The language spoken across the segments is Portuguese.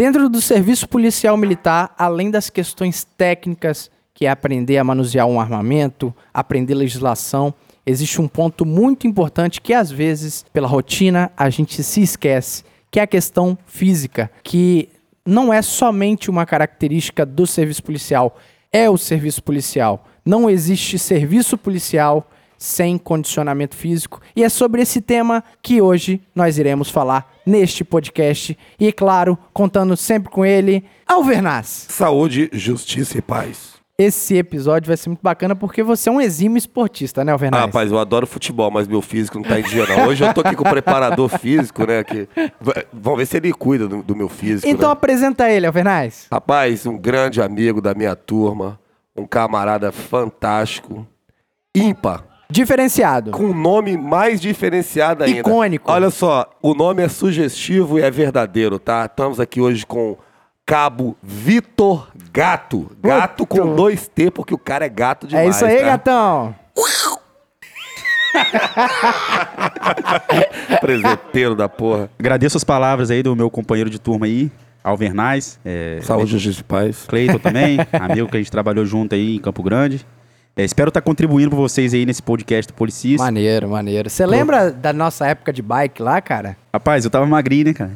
Dentro do serviço policial militar, além das questões técnicas, que é aprender a manusear um armamento, aprender legislação, existe um ponto muito importante que às vezes, pela rotina, a gente se esquece, que é a questão física, que não é somente uma característica do serviço policial, é o serviço policial. Não existe serviço policial sem condicionamento físico. E é sobre esse tema que hoje nós iremos falar neste podcast. E, claro, contando sempre com ele, Alvernaz. Saúde, justiça e paz. Esse episódio vai ser muito bacana porque você é um exímio esportista, né, Alvernaz? Ah, rapaz, eu adoro futebol, mas meu físico não tá em dia, não. Hoje eu tô aqui com o preparador físico, né? Que... Vamos ver se ele cuida do, do meu físico. Então né? apresenta ele, Alvernaz. Rapaz, um grande amigo da minha turma, um camarada fantástico, ímpar. Diferenciado. Com um nome mais diferenciado ainda. Icônico. Olha só, o nome é sugestivo e é verdadeiro, tá? Estamos aqui hoje com Cabo Vitor Gato. Gato Muito. com dois T, porque o cara é gato demais. É isso aí, tá? gatão. Presenteiro da porra. Agradeço as palavras aí do meu companheiro de turma aí, Alvernais. É, Saúde, justiça e paz. Cleiton também, amigo que a gente trabalhou junto aí em Campo Grande. É, espero estar tá contribuindo para vocês aí nesse podcast do Policista. Maneiro, maneiro. Você lembra da nossa época de bike lá, cara? Rapaz, eu tava magrinho, né, cara?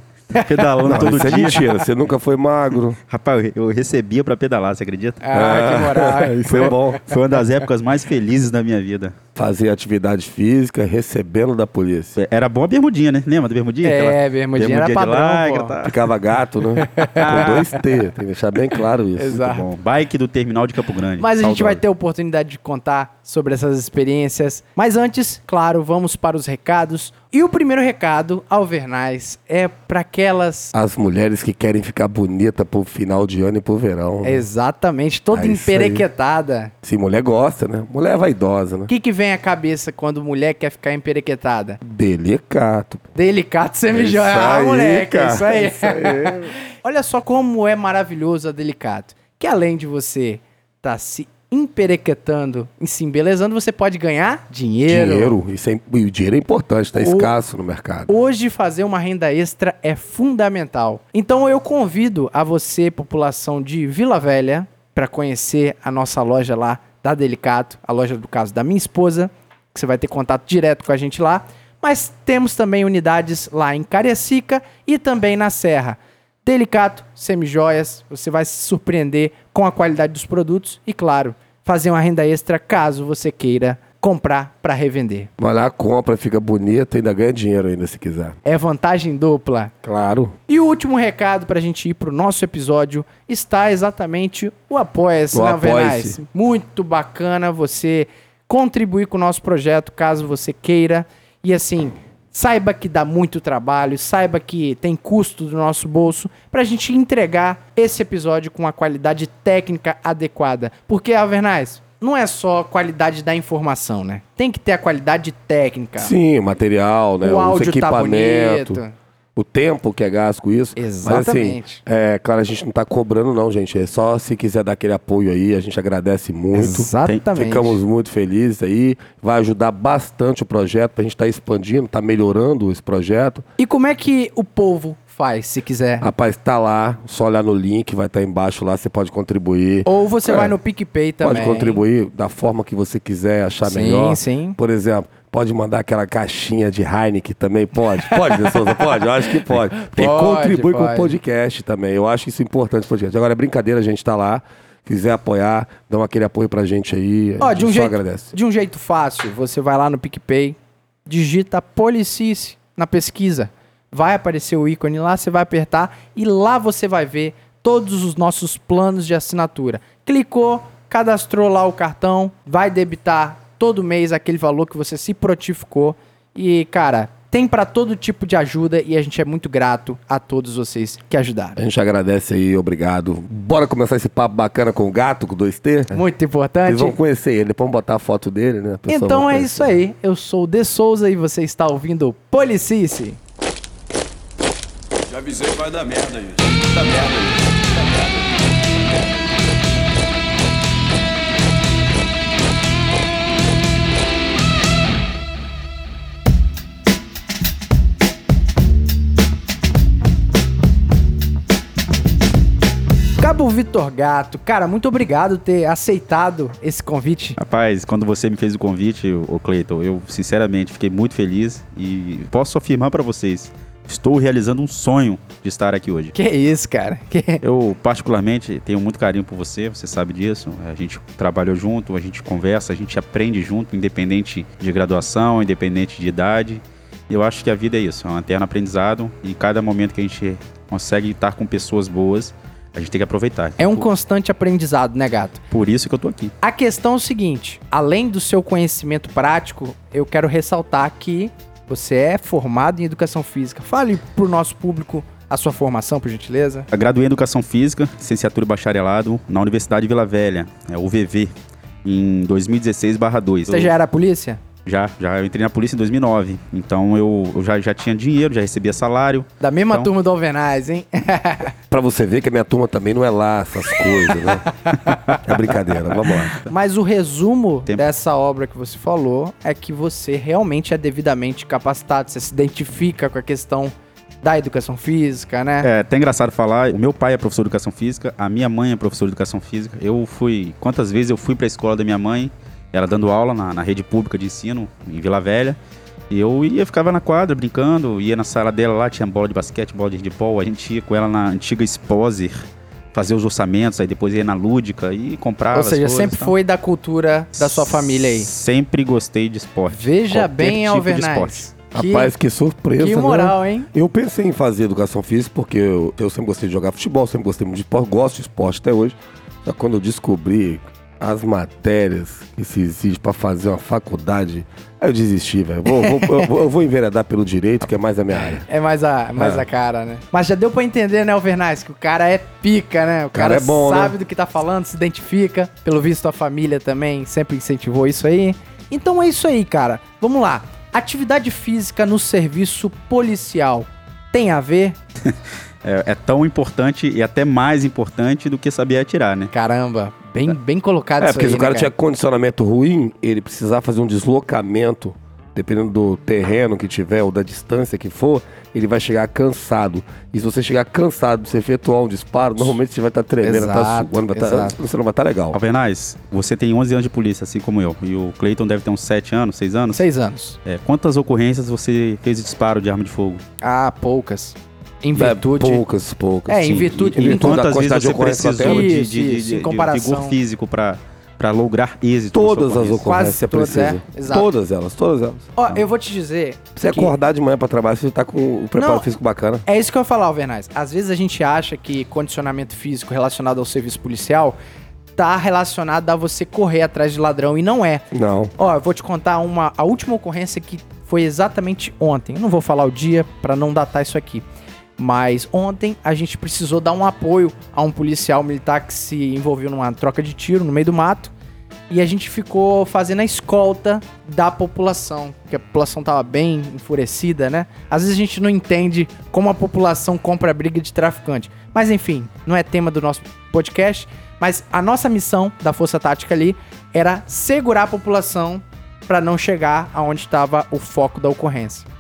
Pedalando não, todo isso é dia. É mentira, você nunca foi magro. Rapaz, eu recebia pra pedalar, você acredita? Ah, que moral. Foi bom. Foi uma das épocas mais felizes da minha vida. Fazer atividade física, recebendo da polícia. Era bom a bermudinha, né? Lembra da bermudinha? É, bermudinha, bermudinha era padrão, tá... Ficava gato, né? Com dois T, tem que deixar bem claro isso. Exato. Bom. Bike do terminal de Campo Grande. Mas a gente vai ter oportunidade de contar sobre essas experiências. Mas antes, claro, vamos para os recados. E o primeiro recado, Alvernais, é para aquelas... As mulheres que querem ficar bonita pro final de ano e pro verão. Né? Exatamente, toda é emperequetada. Sim, mulher gosta, né? Mulher é vaidosa, né? O que, que vem à cabeça quando mulher quer ficar emperequetada? Delicato. Delicato semijoia. É ah, moleque, é isso aí. Isso aí. Olha só como é maravilhoso a Delicato. Que além de você tá se emperequetando e se embelezando, você pode ganhar dinheiro. Dinheiro. Isso é, e o dinheiro é importante, está escasso no mercado. Hoje, fazer uma renda extra é fundamental. Então, eu convido a você, população de Vila Velha, para conhecer a nossa loja lá da Delicato, a loja do caso da minha esposa, que você vai ter contato direto com a gente lá. Mas temos também unidades lá em Cariacica e também na Serra. Delicato, semijoias, você vai se surpreender com a qualidade dos produtos e, claro, fazer uma renda extra caso você queira comprar para revender. Vai lá, compra, fica bonito, ainda ganha dinheiro ainda se quiser. É vantagem dupla. Claro. E o último recado para a gente ir para o nosso episódio está exatamente o Apoia-se, né, apoia Muito bacana você contribuir com o nosso projeto, caso você queira. E assim, Saiba que dá muito trabalho, saiba que tem custo do nosso bolso para a gente entregar esse episódio com a qualidade técnica adequada. Porque, Alvernaz, não é só a qualidade da informação, né? Tem que ter a qualidade técnica. Sim, material, né? O áudio Os equipamentos. Tá o tempo que é gasto com isso. Exatamente. Mas assim, é, claro, a gente não está cobrando não, gente. É só se quiser dar aquele apoio aí, a gente agradece muito. Exatamente. Ficamos muito felizes aí. Vai ajudar bastante o projeto para a gente estar tá expandindo, tá melhorando esse projeto. E como é que o povo faz, se quiser? Rapaz, tá lá, só olhar no link, vai estar tá embaixo lá, você pode contribuir. Ou você é, vai no PicPay também. Pode contribuir da forma que você quiser, achar sim, melhor. Sim, sim. Por exemplo, Pode mandar aquela caixinha de Heineken também? Pode? Pode, De Souza? Pode? Eu acho que pode. Porque pode, contribui pode. com o podcast também. Eu acho isso importante podcast. Agora, é brincadeira, a gente tá lá. Quiser apoiar, dá aquele apoio pra gente aí. Ó, de um jeito, agradece. De um jeito fácil, você vai lá no PicPay, digita Policice na pesquisa. Vai aparecer o ícone lá, você vai apertar e lá você vai ver todos os nossos planos de assinatura. Clicou, cadastrou lá o cartão, vai debitar todo mês aquele valor que você se prontificou. E, cara, tem para todo tipo de ajuda e a gente é muito grato a todos vocês que ajudaram. A gente agradece aí, obrigado. Bora começar esse papo bacana com o gato, com 2T? Muito importante. Vocês vão conhecer ele, depois botar a foto dele, né? Então é isso aí. Eu sou o De Souza e você está ouvindo Policice. Já avisei que vai dar merda isso. Vai dar merda isso. Vai dar merda. Vitor Gato, cara, muito obrigado por ter aceitado esse convite. Rapaz, quando você me fez o convite, o Cleiton, eu sinceramente fiquei muito feliz e posso afirmar para vocês, estou realizando um sonho de estar aqui hoje. Que isso, cara. Que... Eu, particularmente, tenho muito carinho por você, você sabe disso. A gente trabalhou junto, a gente conversa, a gente aprende junto, independente de graduação, independente de idade. Eu acho que a vida é isso, é um eterno aprendizado e cada momento que a gente consegue estar com pessoas boas, a gente tem que aproveitar. É um constante aprendizado, né, gato? Por isso que eu tô aqui. A questão é o seguinte: além do seu conhecimento prático, eu quero ressaltar que você é formado em educação física. Fale pro nosso público a sua formação, por gentileza. Eu graduei em educação física, licenciatura e bacharelado na Universidade de Vila Velha, é UVV, em 2016/2. Você já era polícia? Já, já. Eu entrei na polícia em 2009. Então eu, eu já, já tinha dinheiro, já recebia salário. Da mesma Então- turma do Alvenaz, hein? Pra você ver que a minha turma também não é lá essas coisas, né? É brincadeira, vamos lá. Mas o resumo Tempo. dessa obra que você falou é que você realmente é devidamente capacitado, você se identifica com a questão da educação física, né? É até engraçado falar, o meu pai é professor de educação física, a minha mãe é professora de educação física. Eu fui, quantas vezes eu fui pra escola da minha mãe, ela dando aula na, na rede pública de ensino, em Vila Velha. E eu ia, ficava na quadra brincando, ia na sala dela lá, tinha bola de basquete, bola de handball, a gente ia com ela na antiga Exposer, fazer os orçamentos, aí depois ia na Lúdica e comprava Ou as seja, coisas, sempre tá? foi da cultura da sua família aí. Sempre gostei de esporte. Veja Qualquer bem, tipo esporte. Que, Rapaz, que surpresa, que né? moral, hein? Eu pensei em fazer educação física porque eu, eu sempre gostei de jogar futebol, sempre gostei muito de esporte, gosto de esporte até hoje. Quando eu descobri as matérias que se exige pra fazer uma faculdade, aí eu desisti, velho. Vou, vou, eu, vou, eu vou enveredar pelo direito, que é mais a minha área. É mais a, mais É. a cara, né? Mas já deu pra entender, né, Alvernaz, que o cara é pica, né? O cara, cara é bom, né? sabe do que tá falando, se identifica. Pelo visto, a família também sempre incentivou isso aí. Então é isso aí, cara. Vamos lá. Atividade física no serviço policial tem a ver? É, é tão importante e até mais importante do que saber atirar, né? Caramba, bem, bem colocado É, isso porque aí, se o cara né, tinha condicionamento ruim, ele precisar fazer um deslocamento, dependendo do terreno que tiver ou da distância que for, ele vai chegar cansado. E se você chegar cansado de você efetuar um disparo, normalmente você vai estar tremendo, vai tá Exato, suando, vai tá, você não vai estar legal. Alvernaz, você tem 11 anos de polícia, assim como eu. E o Cleiton deve ter uns 7 anos, 6 anos. Seis anos. É, quantas ocorrências você fez de disparo de arma de fogo? Ah, poucas. Em É, virtude. poucas, poucas. É, em virtude- em virtude da Quantas vezes quantidade de você precisou de, Isso, de, de, de- vigor físico pra, pra lograr êxito? Todas as ocorrência? ocorrências você todas, precisa. é. Todas elas, todas elas. Ó, eu vou te dizer. Você que- acordar de manhã pra trabalhar, você tá com o preparo Não. físico bacana. É isso que eu ia falar, Alvernaz. Às vezes a gente acha que condicionamento físico relacionado ao serviço policial tá relacionado a você correr atrás de ladrão e não é. Não. Ó, eu vou te contar uma a última ocorrência que foi exatamente ontem. Eu não vou falar o dia pra não datar isso aqui. Mas ontem a gente precisou dar um apoio a um policial militar que se envolveu numa troca de tiro no meio do mato. E a gente ficou fazendo a escolta da população, porque a população tava bem enfurecida, né? Às vezes a gente não entende como a população compra a briga de traficante. Mas enfim, não é tema do nosso podcast. Mas a nossa missão da Força Tática ali era segurar a população para não chegar aonde estava o foco da ocorrência.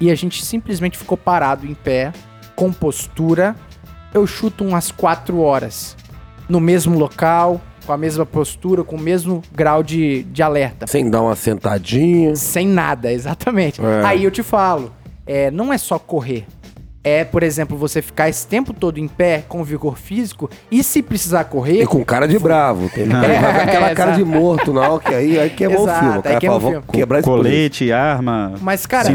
E a gente simplesmente ficou parado em pé, com postura. Eu chuto umas 4 horas no mesmo local, com a mesma postura, com o mesmo grau de, de alerta. Sem dar uma sentadinha. Sem nada, exatamente. É. Aí eu te falo, é, não é só correr. É, por exemplo, você ficar esse tempo todo em pé com vigor físico e se precisar correr. E com cara de bravo. Tem É, vai com aquela é, cara de exato. morto, não, que aí, aí queimou Exato, o filme. O aí cara queima fala, o filme. quebrar polícia. Colete, arma, Mas, cara,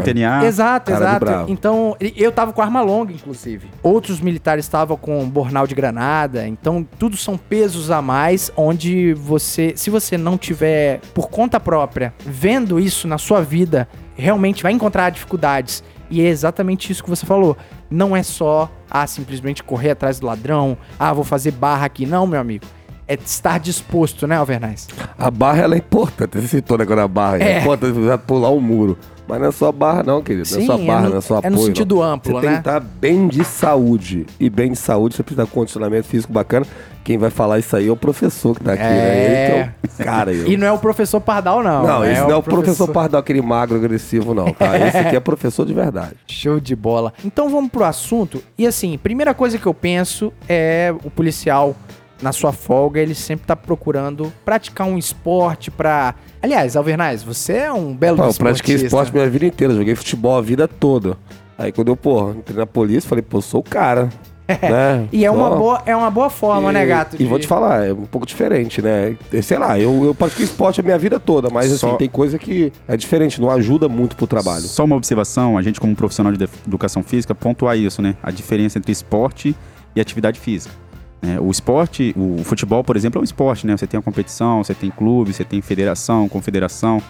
exato, Cara de exato. bravo. Então, eu tava com arma longa, inclusive. Outros militares estavam com bornal de granada. Então, tudo são pesos a mais, onde você, se você não tiver por conta própria vendo isso na sua vida, realmente vai encontrar dificuldades. E é exatamente isso que você falou. Não é só, ah, simplesmente correr atrás do ladrão, ah, vou fazer barra aqui. Não, meu amigo. É estar disposto, né, Alvernais? A barra ela é importante. Você citou né, agora a barra. É, é importante você pular um muro. Mas não é só barra, não, querido. Sim, não é só barra, é no, não é só apoio. É no sentido não. amplo, você né? Você tem que estar bem de saúde. E bem de saúde, você precisa de condicionamento físico bacana. Quem vai falar isso aí é o professor que tá aqui, né? é... né? Então, cara, eu... E não é o professor Pardal, não. Não, esse é não é o professor... professor Pardal, aquele magro agressivo, não, tá? Esse aqui é professor de verdade. Show de bola. Então vamos pro assunto. E assim, primeira coisa que eu penso é o policial na sua folga, ele sempre tá procurando praticar um esporte para Aliás, Alvernais, você é um belo Pô, Eu pratiquei esporte minha vida inteira, joguei futebol a vida toda. Aí quando eu, pô, entrei na polícia, falei, pô, sou o cara. né? E é uma, boa, é uma boa forma, e, né, gato? De... E vou te falar, é um pouco diferente, né? Sei lá, eu, eu pratiquei esporte a minha vida toda, mas Só... assim, tem coisa que é diferente, não ajuda muito pro trabalho. Só uma observação, a gente como profissional de educação física, pontuar isso, né? A diferença entre esporte e atividade física. É, o esporte, o futebol, por exemplo, é um esporte, né? Você tem a competição, você tem clube, você tem federação, confederação,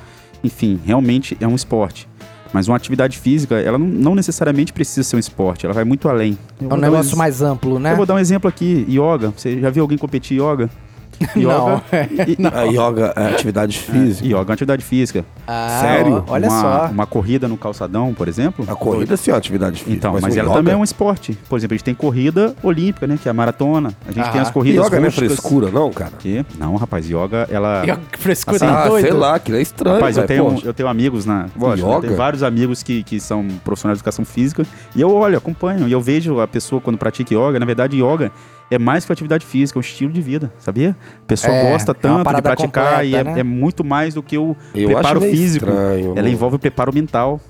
enfim, realmente é um esporte. Mas uma atividade física, ela não, não necessariamente precisa ser um esporte, ela vai muito além. é um negócio um mais amplo, né? Eu vou dar um exemplo aqui, yoga. Você já viu alguém competir yoga? Yoga. Não. A yoga é atividade física. Yoga é uma atividade física. Ah, Sério? Olha uma, só. Uma corrida no calçadão, por exemplo. A corrida sim é uma atividade física. Então, mas, mas ela yoga? também é um esporte. Por exemplo, a gente tem corrida olímpica, né? Que é a maratona. A gente ah. tem as corridas Yoga rústicas. não é frescura, não, cara? Que? Não, rapaz, yoga, ela... Yoga, frescura assim, ah, doido. sei lá, que é estranho, Rapaz, eu tenho, eu tenho amigos na... Yoga? Eu tenho vários amigos que, que são profissionais de educação física. E eu olho, acompanho. E eu vejo a pessoa quando pratica yoga. Na verdade, yoga é mais que uma atividade física, é um estilo de vida, sabia? A pessoa é, gosta é tanto é de praticar completa, e é, né? é, muito mais do que o Eu preparo físico. Estranho, Ela envolve o preparo mental.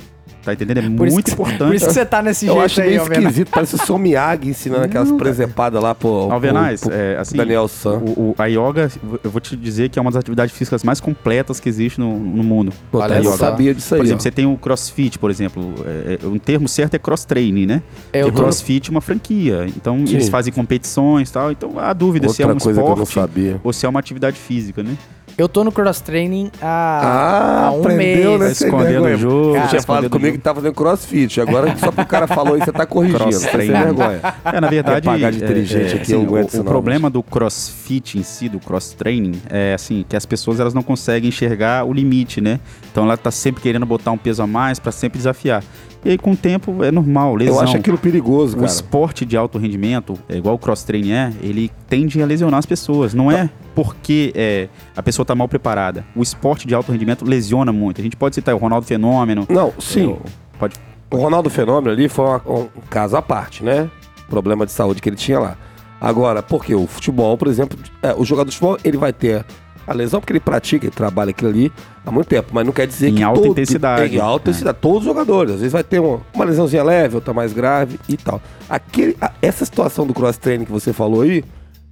Tá entendendo? É por muito importante. Por isso que você tá nesse eu jeito acho aí, meio esquisito. Parece o Somiag ensinando aquelas presepadas lá pro, Alvenaz, pro, é, assim, Daniel San. O, o, a yoga, eu vou te dizer que é uma das atividades físicas mais completas que existe no, no mundo. Pô, Olha, eu sabia disso aí. Por exemplo, ó. você tem o crossfit, por exemplo. É, é, um termo certo é cross-training, né? É, o crossfit é uma franquia. Então, Sim. eles fazem competições e tal. Então, a dúvida Outra se é um esporte ou se é uma atividade física, né? Eu tô no cross training há, ah, há um aprendeu, mês. Né, escondendo o jogo. Você tinha falado comigo que tá fazendo crossfit. Agora, só porque o cara falou isso, você tá corrigindo. Sem vergonha. É, na verdade. É pagar de inteligente é, aqui, assim, o, o problema do crossfit em si, do cross training, é assim, que as pessoas elas não conseguem enxergar o limite, né? Então ela tá sempre querendo botar um peso a mais para sempre desafiar. E aí, com o tempo, é normal, lesão. Eu acho aquilo perigoso, cara. O esporte de alto rendimento, é igual o cross-training é, ele tende a lesionar as pessoas. Não é porque é, a pessoa está mal preparada. O esporte de alto rendimento lesiona muito. A gente pode citar o Ronaldo Fenômeno. Não, sim. pode... O Ronaldo Fenômeno ali foi uma, um caso à parte, né? Problema de saúde que ele tinha lá. Agora, porque o futebol, por exemplo, é, o jogador de futebol, ele vai ter a lesão porque ele pratica, ele trabalha aquilo ali há muito tempo, mas não quer dizer em que. alta todo, intensidade. Em alta é. intensidade. Todos os jogadores. Às vezes vai ter uma, uma lesãozinha leve, outra mais grave e tal. Aquele, a, essa situação do cross-training que você falou aí,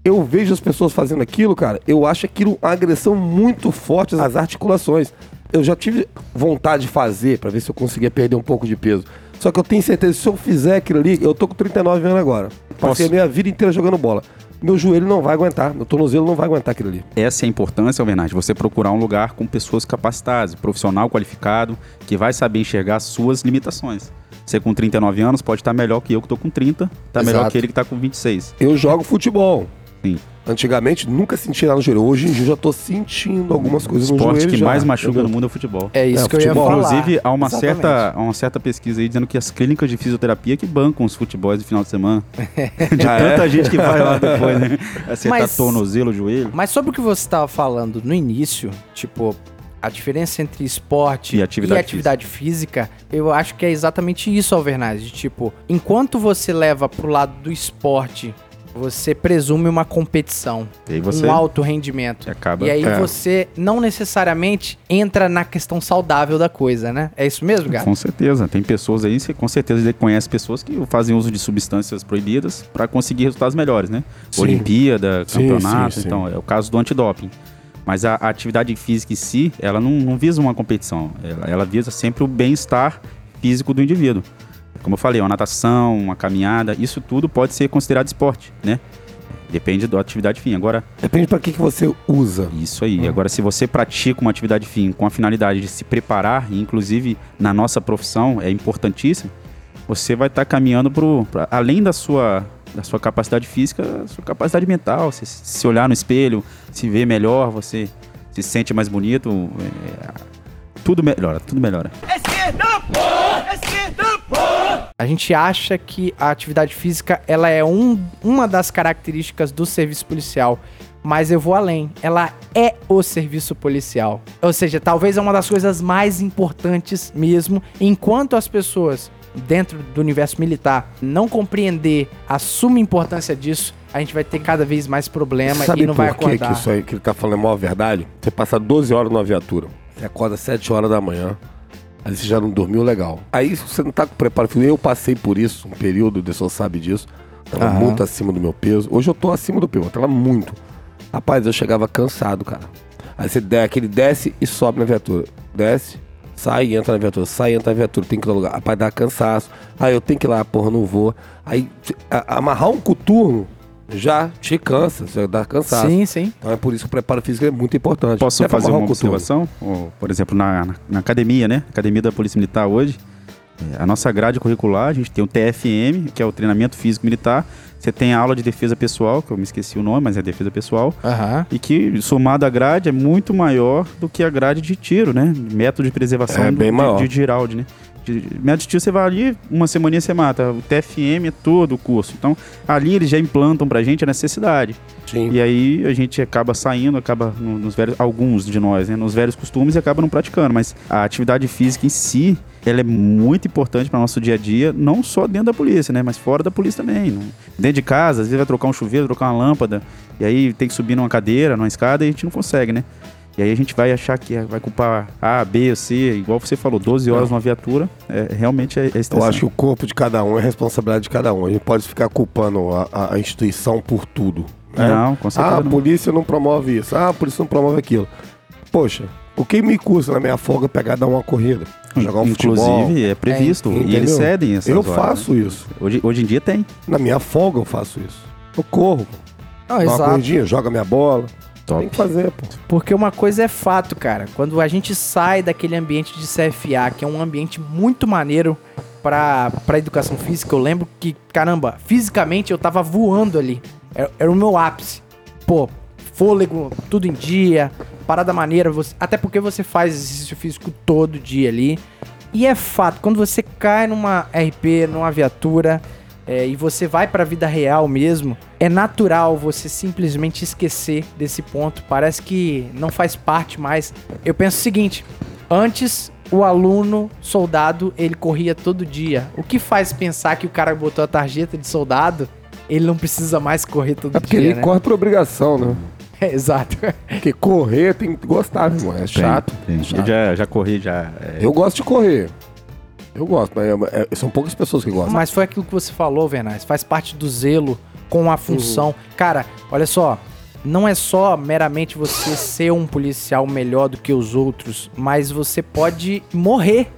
eu vejo as pessoas fazendo aquilo, cara, eu acho aquilo uma agressão muito forte às articulações. Eu já tive vontade de fazer para ver se eu conseguia perder um pouco de peso. Só que eu tenho certeza que se eu fizer aquilo ali, eu tô com 39 anos agora. Passei Posso... a minha vida inteira jogando bola meu joelho não vai aguentar, meu tornozelo não vai aguentar aquilo ali. Essa é a importância, Alvernaz, você procurar um lugar com pessoas capacitadas, profissional qualificado, que vai saber enxergar suas limitações. Você com 39 anos pode estar melhor que eu que estou com 30, está melhor que ele que está com 26. Eu jogo futebol. Sim. Antigamente nunca sentia lá no joelho. Hoje em dia eu já tô sentindo algumas coisas no joelho. O esporte que já, mais machuca no mundo é o futebol. É isso é, que eu ia falar. Inclusive, há uma certa, há uma certa pesquisa aí dizendo que as clínicas de fisioterapia que bancam os futebols de final de semana. de ah, tanta é? gente que vai lá depois, né? Acertar mas, tornozelo, joelho. Mas sobre o que você estava falando no início, tipo, a diferença entre esporte e atividade, e atividade física. física. eu acho que é exatamente isso, Alvernaz. De tipo, enquanto você leva pro lado do esporte você presume uma competição, você, um alto rendimento. Acaba, e aí é. você não necessariamente entra na questão saudável da coisa, né? É isso mesmo, Gato? Com certeza. Tem pessoas aí, você com certeza conhece pessoas que fazem uso de substâncias proibidas para conseguir resultados melhores, né? Sim. Olimpíada, campeonato, sim, sim, então é o caso do antidoping. Mas a, a, atividade física em si, ela não, não visa uma competição, ela, ela visa sempre o bem-estar físico do indivíduo. Como eu falei, uma natação, uma caminhada, isso tudo pode ser considerado esporte, né? Depende da atividade fim. Agora. Depende para que, que você usa. Isso aí. Hum. Agora, se você pratica uma atividade fim com a finalidade de se preparar, e inclusive na nossa profissão é importantíssimo, você vai estar tá caminhando para além da sua da sua capacidade física, a sua capacidade mental. Você se olhar no espelho, se ver melhor, você se sente mais bonito. É, tudo melhora, tudo melhora. Esquerda, a gente acha que a atividade física ela é um, uma das características do serviço policial mas eu vou além. Ela é o serviço policial. Ou seja, talvez é uma das coisas mais importantes mesmo, enquanto as pessoas dentro do universo militar não compreender a suma importância disso, a gente vai ter cada vez mais problema Sabe e não vai acordar. Sabe que isso aí que ele tá falando é maior verdade? Você passa 12 horas numa viatura, você acorda 7 horas da manhã, aí você já não dormiu legal. Aí você não tá com preparo eu passei por isso, um período, o pessoal sabe disso, tava Aham. muito acima do meu peso. Hoje eu tô acima do peso, eu tava muito. Rapaz, eu chegava cansado, cara. Aí você der aquele desce e sobe na viatura. Desce, sai e entra na viatura. Sai e entra na viatura. Tem que ir no lugar. Rapaz, dá cansaço. Aí eu tenho que ir lá, porra, não vou. Aí a, amarrar um coturno já te cansa, você dá cansaço. Sim, sim. Então é por isso que o preparo físico é muito importante. Posso fazer uma observação? por exemplo, na, na, na, academia, né? Academia da Polícia Militar hoje, é, a nossa grade curricular, a gente tem o TFM, que é o treinamento físico militar, você tem a aula de defesa pessoal, que eu me esqueci o nome, mas é defesa pessoal. Uhum. E que, somado à grade, é muito maior do que a grade de tiro, né? Método de preservação é, bem do, maior. de, de Giraldi, né? Método de tiro você vai ali, uma semaninha você mata. O TFM é todo o curso. Então, ali eles já implantam pra gente a necessidade. Sim. E aí a gente acaba saindo, acaba nos velhos, alguns de nós, né? Nos velhos costumes e acaba não praticando. Mas a atividade física em si, ela é muito importante para nosso dia a dia, não só dentro da polícia, né, mas fora da polícia também. Dentro de casa, às vezes vai trocar um chuveiro, trocar uma lâmpada, e aí tem que subir numa cadeira, numa escada, e a gente não consegue, né? E aí a gente vai achar que vai culpar A, B, C, igual você falou, 12 horas numa viatura, é, realmente é, é Eu acho que o corpo de cada um é responsabilidade de cada um. A gente pode ficar culpando a, a instituição por tudo. Né? Não, com certeza. Ah, a polícia não promove isso. Ah, a polícia não promove aquilo. Poxa, o que me custa na minha folga pegar dar uma corrida? Jogar um Inclusive, futebol? é previsto. É, e eles cedem essas Eu horas, faço né? isso. Hoje, hoje em dia tem. Na minha folga eu faço isso. Eu corro. Ah, Dá exato. uma corridinha, joga minha bola. Top. Tem que fazer, pô. Porque uma coisa é fato, cara. Quando a gente sai daquele ambiente de CFA, que é um ambiente muito maneiro pra, pra educação física, eu lembro que, caramba, fisicamente eu tava voando ali. Era, era o meu ápice. Pô, fôlego, tudo em dia, parada maneira, você, até porque você faz exercício físico todo dia ali. E é fato, quando você cai numa RP, numa viatura, é, e você vai para a vida real mesmo, é natural você simplesmente esquecer desse ponto. Parece que não faz parte mais. Eu penso o seguinte: antes o aluno soldado ele corria todo dia. O que faz pensar que o cara botou a tarjeta de soldado ele não precisa mais correr todo dia? É porque dia, ele né? corre por obrigação, né? É, exato. Porque correr tem que gostar, meu irmão. É chato. Tem, tem. chato. Eu já, já corri, já. É... Eu gosto de correr. Eu gosto, mas é, é, são poucas pessoas que gostam. Mas foi aquilo que você falou, Vernais. Faz parte do zelo com a função. Uhum. Cara, olha só. Não é só meramente você ser um policial melhor do que os outros, mas você pode morrer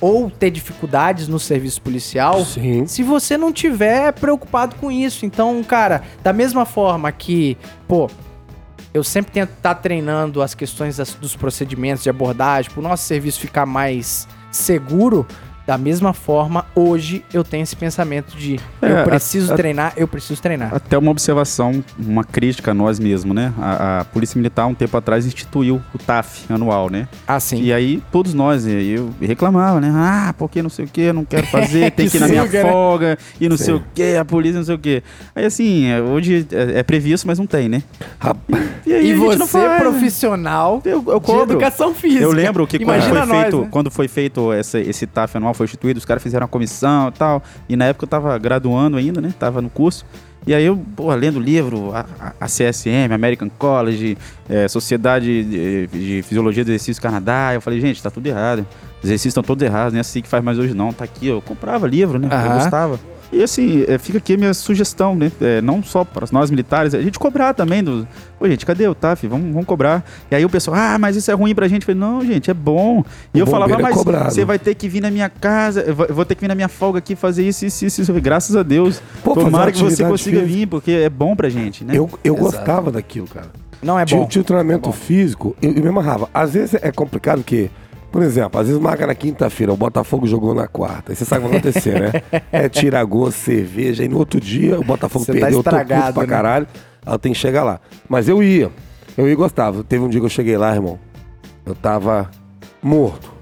ou ter dificuldades no serviço policial Sim. se você não tiver preocupado com isso. Então, cara, da mesma forma que, pô, eu sempre tento estar tá treinando as questões das, dos procedimentos de abordagem, para o nosso serviço ficar mais seguro. Da mesma forma, hoje eu tenho esse pensamento de é, eu preciso a, treinar, eu preciso treinar. Até uma observação, uma crítica a nós mesmos, né? A, a, Polícia Militar, um tempo atrás, instituiu o TAF anual, né? Ah, sim. E aí, todos nós, eu reclamava, né? Ah, porque não sei o que, não quero fazer, tem que ir na minha né? folga, e não sim. sei o que, a polícia não sei o que. Aí, assim, é, hoje é, é previsto, mas não tem, né? E, e, aí, e você, é profissional eu, eu de educação física. Eu lembro que quando foi, nós, feito, né? quando foi feito essa, esse TAF anual, foi instituído, os caras fizeram uma comissão e tal. E na época eu tava graduando ainda, né? Tava no curso. E aí eu, pô, lendo livro, a, a CSM, American College, é, Sociedade de, de, Fisiologia do Exercício Canadá, eu falei, gente, tá tudo errado. Os exercícios estão todos errados, não é assim que faz mais hoje não, tá aqui, eu comprava livro, né? Eu gostava. E assim, é, fica aqui a minha sugestão, né? É, não só para nós militares, a gente cobrar também. Do... Pô, gente, cadê o TAF? Vamos, vamos cobrar. E aí o pessoal, ah, mas isso é ruim pra gente. Eu falei, não, gente, é bom. E o eu falava, mas é você vai ter que vir na minha casa, eu vou ter que vir na minha folga aqui fazer isso, isso, isso. isso. Graças a Deus. Pô, Tomara que você consiga física. vir, porque é bom pra gente, né? Eu, eu gostava daquilo, cara. Não é bom. Tinha o treinamento é físico, eu, eu me amarrava. Às vezes é complicado porque Por exemplo, às vezes marca na quinta-feira, o Botafogo jogou na quarta. Aí você sabe o que vai acontecer, né? É tira gosto, cerveja, e no outro dia o Botafogo Você tá perdeu, eu tô puto estragado, pra né? caralho. Eu tenho que chegar lá. Mas eu ia. Eu ia e gostava. Teve um dia que eu cheguei lá, irmão. Eu tava morto.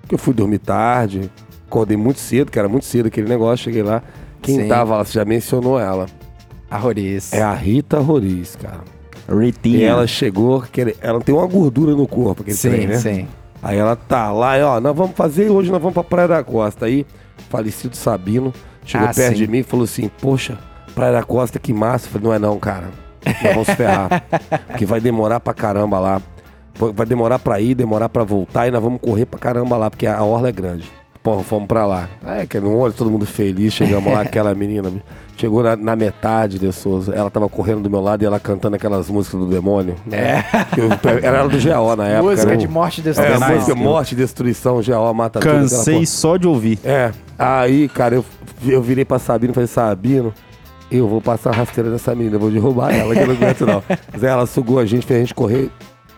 Porque eu fui dormir tarde, acordei muito cedo, que era muito cedo aquele negócio, cheguei lá. Quem Sim. tava lá, você já mencionou ela. A Roriz. É a Rita Roriz, cara. E Ritinha. ela chegou, que ela tem uma gordura no corpo, aquele Sim, trem, né? sim. Aí ela tá lá, e, ó, nós vamos fazer, hoje nós vamos pra Praia da Costa. Aí, falecido Sabino, chegou Ah, perto sim. de mim e falou assim, poxa, Praia da Costa, que massa. Eu falei, não é não, cara. Nós vamos ferrar. porque vai demorar pra caramba lá. Vai demorar pra ir, demorar pra voltar, e nós vamos correr pra caramba lá, porque a orla é grande. Pô, fomos pra lá. Aí, que no olho, todo mundo feliz, chegamos lá, aquela menina chegou na, na metade de Souza. Ela tava correndo do meu lado e ela cantando aquelas músicas do demônio. É. Era ela do GO na época. Música né? de morte e É, destruição. música Morte, Destruição, GO, mata tudo. Cansei aquela só de ouvir. É, aí, cara, eu, eu virei pra Sabino e falei, Sabino, eu vou passar a rasteira nessa menina, eu vou derrubar ela, que eu não aguento não. Mas ela sugou a gente, fez a gente correr.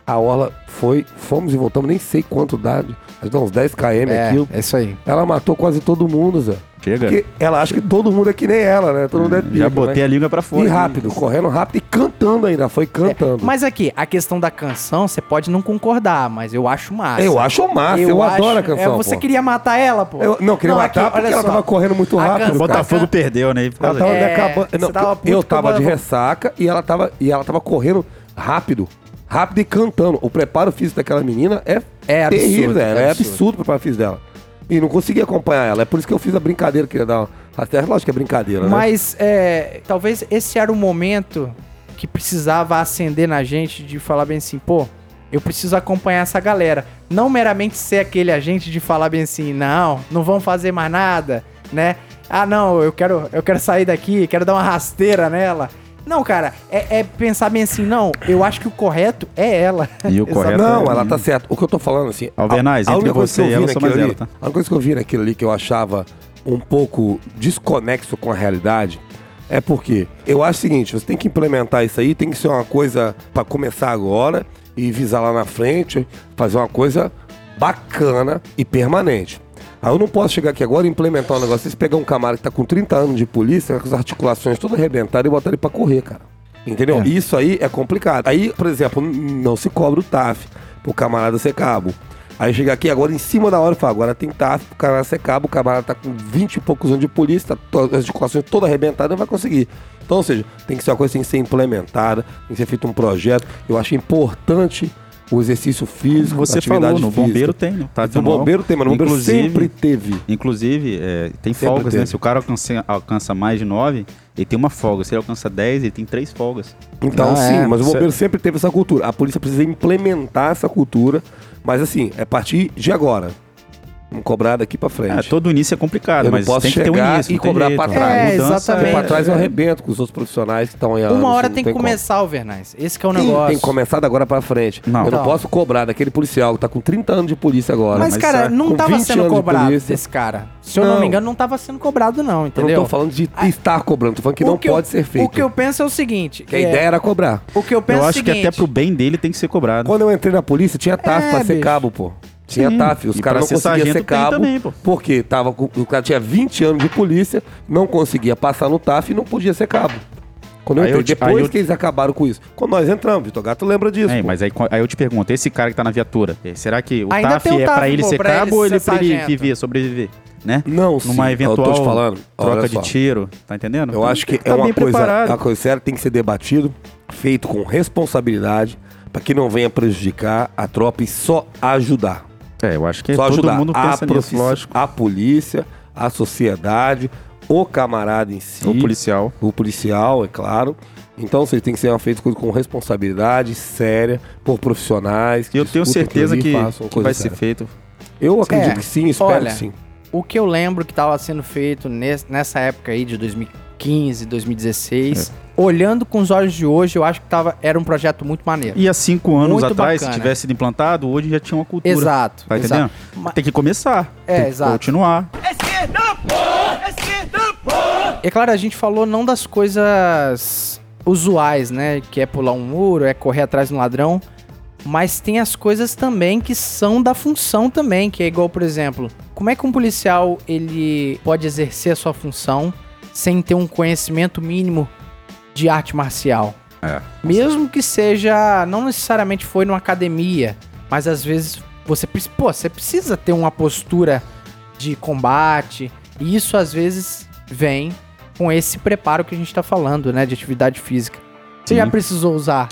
A orla foi, fomos e voltamos, nem sei quanto dá, que dá uns 10 km É, aquilo. é isso aí. Ela matou quase todo mundo, Zé. Chega. Porque ela acha que todo mundo é que nem ela, né? Todo mundo é pica, Já botei né? a língua pra fora. E rápido, correndo rápido e cantando ainda, foi cantando. Mas aqui, a questão da canção, você pode não concordar, mas eu acho massa. eu acho massa, eu, acho- adoro a canção. É, você pô. queria matar ela, pô? Eu, não, queria aqui, matar porque olha ela só. tava correndo muito rápido. cara. Botafogo perdeu, né? Ela tava. É, acabando. você Não, tava eu tava o de ressaca e ela tava, e ela tava correndo rápido. Rápido e cantando. O preparo físico daquela menina é, É absurdo, terrível, velho. é absurdo. absurdo o preparo físico dela. E não consegui acompanhar ela. É por isso que eu fiz a brincadeira, queria dar uma. Até lógico que é brincadeira, né? Mas é, talvez esse era o momento que precisava acender na gente de falar bem assim, pô, eu preciso acompanhar essa galera. Não meramente ser aquele agente de falar bem assim, não, não vão fazer mais nada, né? Ah, não, eu quero, eu quero sair daqui, quero dar uma rasteira nela. Não, cara, é, é pensar bem assim, não, eu acho que o correto é ela. E o correto Não, é- ela tá certa. O que eu tô falando, assim. a- Alvernaz, a entre você e ela, eu sou mais naquilo ela, ali- tá? A única coisa que eu vi naquilo ali que eu achava um pouco desconexo com a realidade é porque eu acho o seguinte: você tem que implementar isso aí, tem que ser uma coisa pra começar agora e visar lá na frente, fazer uma coisa bacana e permanente. Aí eu não posso chegar aqui agora e implementar um negócio. Vocês pegar um camarada que tá com 30 anos de polícia, com as articulações todas arrebentadas e botar ele pra correr, cara. Entendeu? É. Isso aí é complicado. Aí, por exemplo, não se cobra o TAF pro camarada ser cabo. Aí chega aqui agora em cima da hora e fala, agora tem TAF pro camarada ser cabo, o camarada tá com 20 e poucos anos de polícia, tá as articulações todas arrebentadas, não vai conseguir. Então, ou seja, tem que ser uma coisa que tem que ser implementada, tem que ser feito um projeto. Eu acho importante o exercício físico, a Você atividade falou, no física. bombeiro tem, né? Tá no estadual. bombeiro tem, mas no bombeiro Inclusive- sempre teve. Inclusive, é, tem Sempre folgas, né? teve. Se o cara alcança, alcança mais de 9, ele tem uma folga. Se ele alcança 10, ele tem três folgas. Então, Ah, sim, é. mas o é- bombeiro sempre teve essa cultura. A polícia precisa implementar essa cultura, mas assim, é a partir de agora. Vamos cobrar daqui pra frente. É, todo início é complicado, Eu não mas posso tem que ter um chegar início. e cobrar jeito. pra A trás. É, exatamente. É- pra trás eu arrebento com os outros profissionais que estão aí anos, Uma hora tem que como. começar, Vernais. Esse que é o Sim, negócio. Tem que começar agora pra frente. Não. eu não Não. posso cobrar daquele policial que tá com 30 anos de polícia agora. Mas, mas, cara, é, não tava 20 sendo cobrado desse cara. Se eu não. Não. me engano, não tava sendo cobrado, não, eu não entendeu? tô falando de Ah, estar cobrando, tô falando que O não que eu- pode ser feito. O que eu penso é o seguinte. Que a é, ideia era cobrar. O que eu penso Eu é o acho que seguinte. até pro bem dele tem que ser cobrado. Quando eu entrei na polícia, tinha TAF É, pra ser cabo, pô. Tinha Sim, TAF. Os caras não ser conseguiam ser cabo. também, pô. Porque tava, com- o cara tinha 20 anos de polícia, não conseguia passar no TAF e não podia ser cabo. Quando eu Aí entrei, eu te- depois eu- que eles acabaram com isso. Quando nós entramos, Vitor Gato lembra disso. É, mas aí, aí eu te pergunto, esse cara que tá na viatura, eh, será que o Ainda TAF o é TAF, pra ele pô, ser pra ele cabo ou ele é ser pra ele viver, sobreviver? Né? Não, sim, Numa eu eventual tô te falando. troca de tiro, tá entendendo? Eu Então, acho que é tá uma bem coisa, uma coisa séria, tem que ser debatido, feito com responsabilidade, para que não venha prejudicar a tropa e só ajudar. É, eu acho que só todo ajudar mundo a, pensa nisso, profissi- lógico. a polícia, a sociedade, o camarada em si. O policial. o policial, é claro. Então, você tem que ser feito com responsabilidade, séria, por profissionais. que E eu tenho certeza que, que coisa vai ser séria. feito. Eu acredito É, que sim, espero olha, que sim. O que eu lembro que estava sendo feito nes- nessa época aí de 2015, 2016, É. olhando com os olhos de hoje, eu acho que tava, era um projeto muito maneiro. E há cinco anos Muito atrás, bacana. se tivesse sido implantado, hoje já tinha uma cultura. Exato. Tá exato. entendendo? Tem que começar. É, tem que exato. continuar. É claro, a gente falou não das coisas usuais, né? Que é pular um muro, é correr atrás de um ladrão. mas tem as coisas também que são da função também, que é igual, por exemplo, como é que um policial ele pode exercer a sua função sem ter um conhecimento mínimo de arte marcial? É. Mesmo que seja, não necessariamente foi numa academia, mas às vezes você, pô, você precisa ter uma postura de combate, e isso às vezes vem com esse preparo que a gente tá falando, né, de atividade física. Você já precisou usar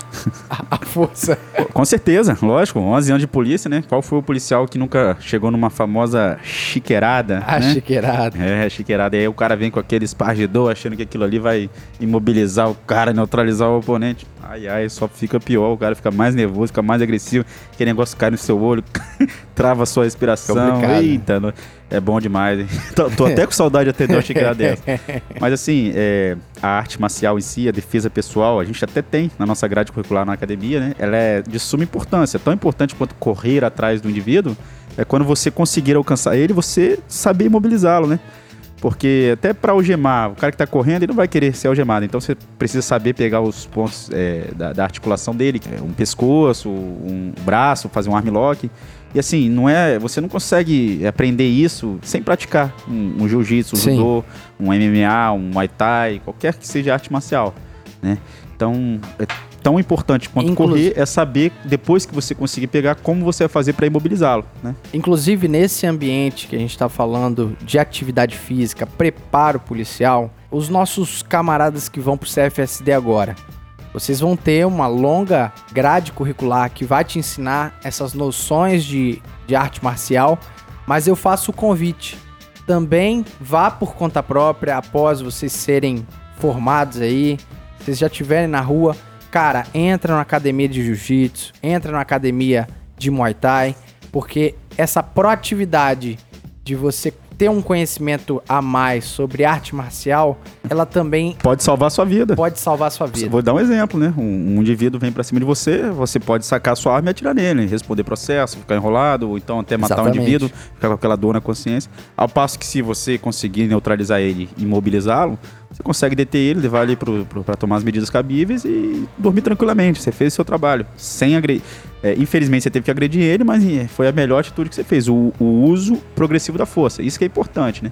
a, a, força? Com certeza, lógico. 11 anos de polícia, né? Qual foi o policial que nunca chegou numa famosa chiqueirada? A né? chiqueirada. É, chiqueirada. E aí o cara vem com aquele espargidor achando que aquilo ali vai imobilizar o cara, neutralizar o oponente. Ai, ai, só fica pior. O cara fica mais nervoso, fica mais agressivo. Aquele negócio cai no seu olho, trava a sua respiração. Complicado. Eita, no... É bom demais, hein? tô, tô até com saudade de atender uma xícara dessa. Mas assim, é, a arte marcial em si, a defesa pessoal, a gente até tem na nossa grade curricular na academia, né? Ela é de suma importância. Tão importante quanto correr atrás do indivíduo, é quando você conseguir alcançar ele, você saber imobilizá-lo, né? Porque até para algemar, o cara que está correndo, ele não vai querer ser algemado. Então você precisa saber pegar os pontos é, da, da, articulação dele, é um pescoço, um braço, fazer um armlock. E assim, não é, você não consegue aprender isso sem praticar um, um jiu-jitsu, um judô, um MMA, um muay thai, qualquer que seja arte marcial, né? Então, é tão importante quanto correr é saber depois que você conseguir pegar como você vai fazer para imobilizá-lo, né? Inclusive nesse ambiente que a gente está falando de atividade física, preparo policial, os nossos camaradas que vão para o CFSD agora, vocês vão ter uma longa grade curricular que vai te ensinar essas noções de, de arte marcial, mas eu faço o convite. Também vá por conta própria após vocês serem formados aí, vocês já estiverem na rua, cara, entra na academia de jiu-jitsu, entra na academia de Muay Thai, porque essa proatividade de você ter um conhecimento a mais sobre arte marcial, ela também pode salvar sua vida. Pode salvar sua vida. Vou dar um exemplo, né? Um, um indivíduo vem para cima de você, você pode sacar sua arma e atirar nele, responder processo, ficar enrolado, ou então até matar Exatamente. um indivíduo, ficar com aquela dor na consciência. Ao passo que se você conseguir neutralizar ele, imobilizá-lo, você consegue deter ele, levar ele para tomar as medidas cabíveis e dormir tranquilamente. Você fez o seu trabalho, sem agredir. É, infelizmente você teve que agredir ele, mas é, foi a melhor atitude que você fez, o, o uso progressivo da força. Isso que é importante, né?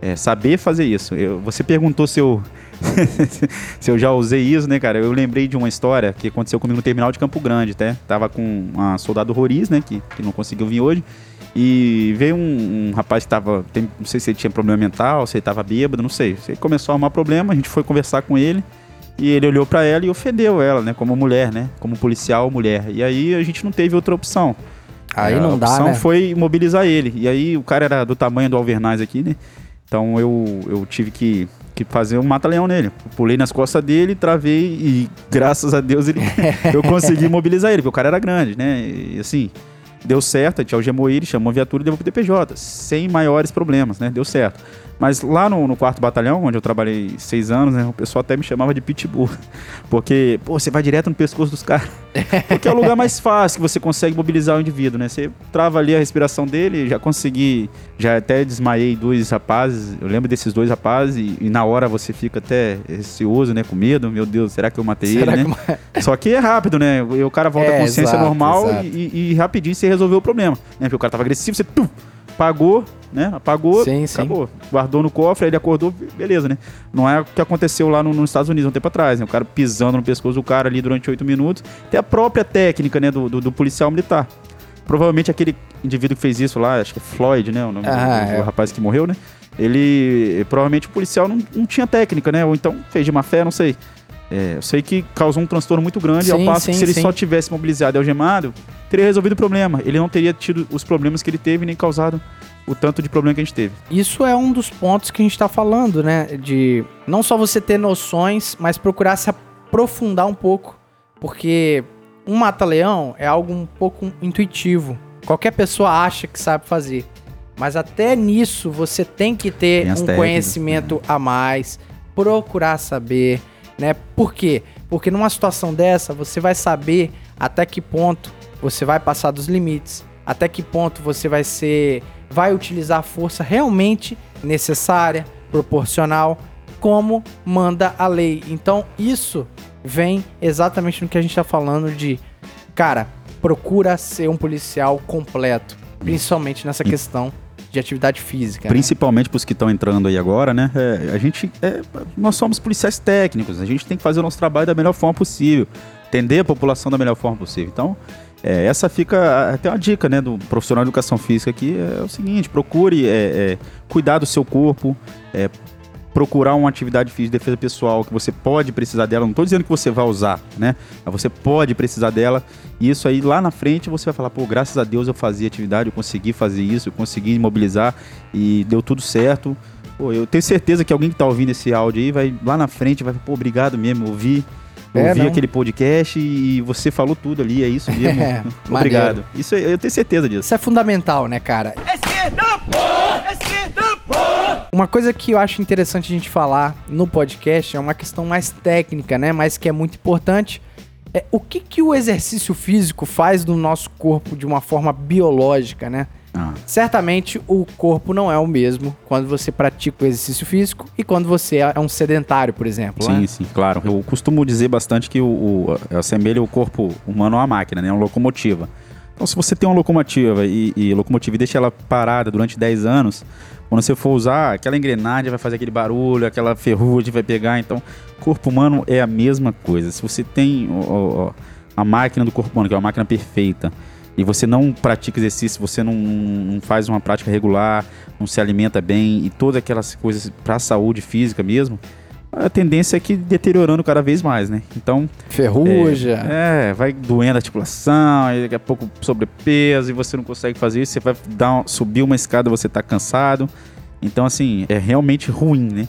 É, saber fazer isso. Eu, você perguntou se eu, se eu já usei isso, né, cara? Eu lembrei de uma história que aconteceu comigo no terminal de Campo Grande, até. Tava com uma soldado Roriz, né, que, que não conseguiu vir hoje. E veio um, um rapaz que tava. Tem, não sei se ele tinha problema mental, se ele tava bêbado, não sei. Ele começou a arrumar problema, a gente foi conversar com ele. E ele olhou para ela e ofendeu ela, né? Como mulher, né? Como policial mulher. E aí a gente não teve outra opção. Aí não dá, né? A opção foi imobilizar ele. E aí o cara era do tamanho do Alvernaz aqui, né? Então eu, eu tive que, que fazer um mata-leão nele. pulei nas costas dele, travei e graças a Deus ele, eu consegui imobilizar ele, porque o cara era grande, né? E assim, deu certo, a gente algemou ele, chamou a viatura e levou pro DPJ, sem maiores problemas, né? Deu certo. Mas lá no, no, quarto batalhão, onde eu trabalhei seis anos, né? O pessoal até me chamava de pitbull. Porque, pô, você vai direto no pescoço dos caras. Porque é o lugar mais fácil que você consegue mobilizar o indivíduo, né? Você trava ali a respiração dele, já consegui, já até desmaiei dois rapazes. Eu lembro desses dois rapazes e, e na hora você fica até receoso, né? Com medo. Meu Deus, será que eu matei será ele, né? Que... Só que é rápido, né? E o cara volta é, à consciência exato, normal exato. E, e, rapidinho você resolveu o problema. Né? Porque o cara tava agressivo, você pum, pagou, né? Apagou, sim, acabou. Sim. Guardou no cofre, aí ele acordou, beleza, né? Não é o que aconteceu lá no, nos Estados Unidos um tempo atrás, né? O cara pisando no pescoço do cara ali durante oito minutos. Tem a própria técnica, né, do, do, do, policial militar. Provavelmente aquele indivíduo que fez isso lá, acho que é Floyd, né? O nome ah, do, do é. rapaz que morreu, né? Ele, provavelmente o policial não, não tinha técnica, né? Ou então fez de má fé, não sei. É, eu sei que causou um transtorno muito grande, sim, ao passo sim, que se ele sim. só tivesse mobilizado e algemado, teria resolvido o problema. Ele não teria tido os problemas que ele teve, nem causado o tanto de problema que a gente teve. Isso é um dos pontos que a gente está falando, né? De não só você ter noções, mas procurar se aprofundar um pouco. Porque um mata-leão é algo um pouco intuitivo. Qualquer pessoa acha que sabe fazer. Mas até nisso você tem que ter tem um técnicas, conhecimento né? a mais, procurar saber, né? Por quê? Porque numa situação dessa você vai saber até que ponto você vai passar dos limites, até que ponto você vai ser vai utilizar a força realmente necessária, proporcional, como manda a lei. Então, isso vem exatamente no que a gente está falando de, cara, procura ser um policial completo, principalmente nessa questão de atividade física. né? Principalmente para os que estão entrando aí agora, né? É, a gente, é, nós somos policiais técnicos, a gente tem que fazer o nosso trabalho da melhor forma possível, atender a população da melhor forma possível. Então, é, essa fica até uma dica, né, do profissional de educação física aqui é o seguinte: procure é, é, cuidar do seu corpo, é, procurar uma atividade física de defesa pessoal que você pode precisar dela. Não estou dizendo que você vai usar, né? Mas você pode precisar dela. E isso aí lá na frente você vai falar, pô, graças a Deus eu fazia atividade, eu consegui fazer isso, eu consegui imobilizar e deu tudo certo. Pô, eu tenho certeza que alguém que está ouvindo esse áudio aí vai lá na frente vai, pô, obrigado mesmo, ouvi. É, ouvi não. aquele podcast e você falou tudo ali, é isso mesmo. É, Obrigado. maneiro. Isso aí, eu tenho certeza disso. Isso é fundamental, né, cara? Uma coisa que eu acho interessante a gente falar no podcast é uma questão mais técnica, né? Mas que é muito importante. É o que, que o exercício físico faz no nosso corpo de uma forma biológica, né? Ah. Certamente o corpo não é o mesmo quando você pratica o exercício físico e quando você é um sedentário, por exemplo. Sim, né? sim, claro. Eu costumo dizer bastante que o, o assemelha o corpo humano a uma máquina, né? Uma locomotiva. Então, se você tem uma locomotiva e, e locomotiva e deixa ela parada durante 10 anos, quando você for usar, aquela engrenagem vai fazer aquele barulho, aquela ferrugem vai pegar. Então, corpo humano é a mesma coisa. Se você tem ó, ó, a máquina do corpo humano, que é uma máquina perfeita, e você não pratica exercício, você não, não faz uma prática regular, não se alimenta bem e todas aquelas coisas para a saúde física mesmo, a tendência é que deteriorando cada vez mais, né? Então, Ferruja. é, vai doendo a articulação, daqui a pouco sobrepeso e você não consegue fazer isso, você vai dar subir uma escada, você tá cansado. Então, assim, é realmente ruim, né?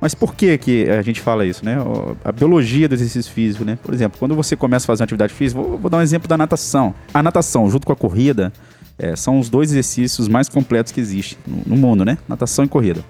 Mas por que que a gente fala isso, né? A biologia do exercício físico, né? Por exemplo, quando você começa a fazer uma atividade física, vou, vou dar um exemplo da natação. A natação, junto com a corrida, é, são os dois exercícios mais completos que existem no, no mundo, né? Natação e corrida.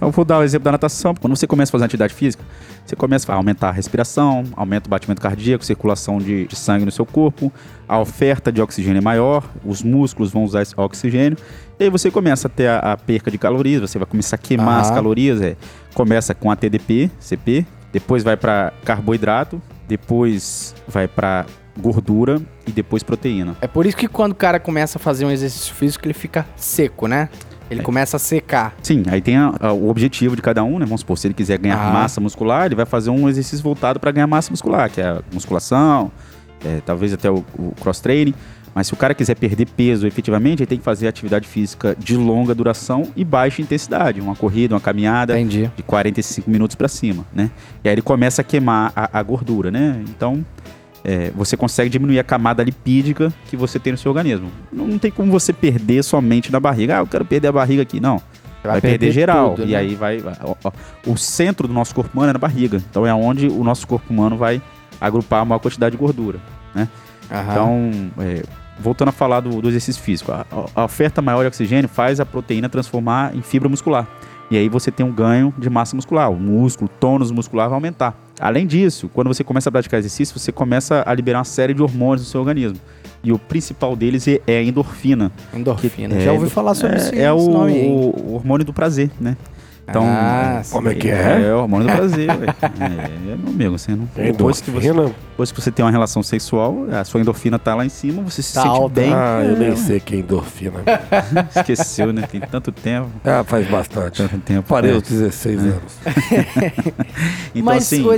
Então, eu vou dar o exemplo da natação. Quando você começa a fazer atividade física, você começa a aumentar a respiração, aumenta o batimento cardíaco, circulação de, de sangue no seu corpo, a oferta de oxigênio é maior, os músculos vão usar esse oxigênio, e aí você começa a ter a, a perca de calorias, você vai começar a queimar Ah. as calorias, é, começa com ATDP, CP, depois vai para carboidrato, depois vai para gordura e depois proteína. É por isso que quando o cara começa a fazer um exercício físico, ele fica seco, né? É. Ele começa a secar. Sim, aí tem a- a- o objetivo de cada um, né? Vamos supor, se ele quiser ganhar Ah. massa muscular, ele vai fazer um exercício voltado para ganhar massa muscular, que é a musculação, é, talvez até o, o cross-training. Mas se o cara quiser perder peso efetivamente, ele tem que fazer atividade física de longa duração e baixa intensidade. Uma corrida, uma caminhada Entendi. de 45 minutos para cima, né? E aí ele começa a queimar a, a gordura, né? Então, é, você consegue diminuir a camada lipídica que você tem no seu organismo. Não, não tem como você perder somente na barriga. Ah, eu quero perder a barriga aqui. Não. Vai, perder, geral. tudo, e né? aí vai. vai- ó, ó, o centro do nosso corpo humano é na barriga. Então é onde o nosso corpo humano vai agrupar a maior quantidade de gordura. Aham. Então, é, voltando a falar do, do exercício físico, a, a oferta maior de oxigênio faz a proteína transformar em fibra muscular. E aí você tem um ganho de massa muscular, o músculo, o tônus muscular vai aumentar. Além disso, quando você começa a praticar exercício, você começa a liberar uma série de hormônios no seu organismo. E o principal deles é é a endorfina. Endorfina. que- Já é, ouvi falar sobre é, esse, é o, nome aí. o hormônio do prazer, né? Então, ah, como é que é? é o hormônio do prazer. é, é, meu amigo, você não. Depois que você, Endorfina? depois que você tem uma relação sexual, a sua endorfina tá lá em cima, você se Tá sente alta. bem. Ah, eu É, nem sei que é endorfina. Esqueceu, né? Tem tanto tempo. Ah, faz bastante. Tanto tempo. Parei é. aos 16 anos. Então, Mas assim,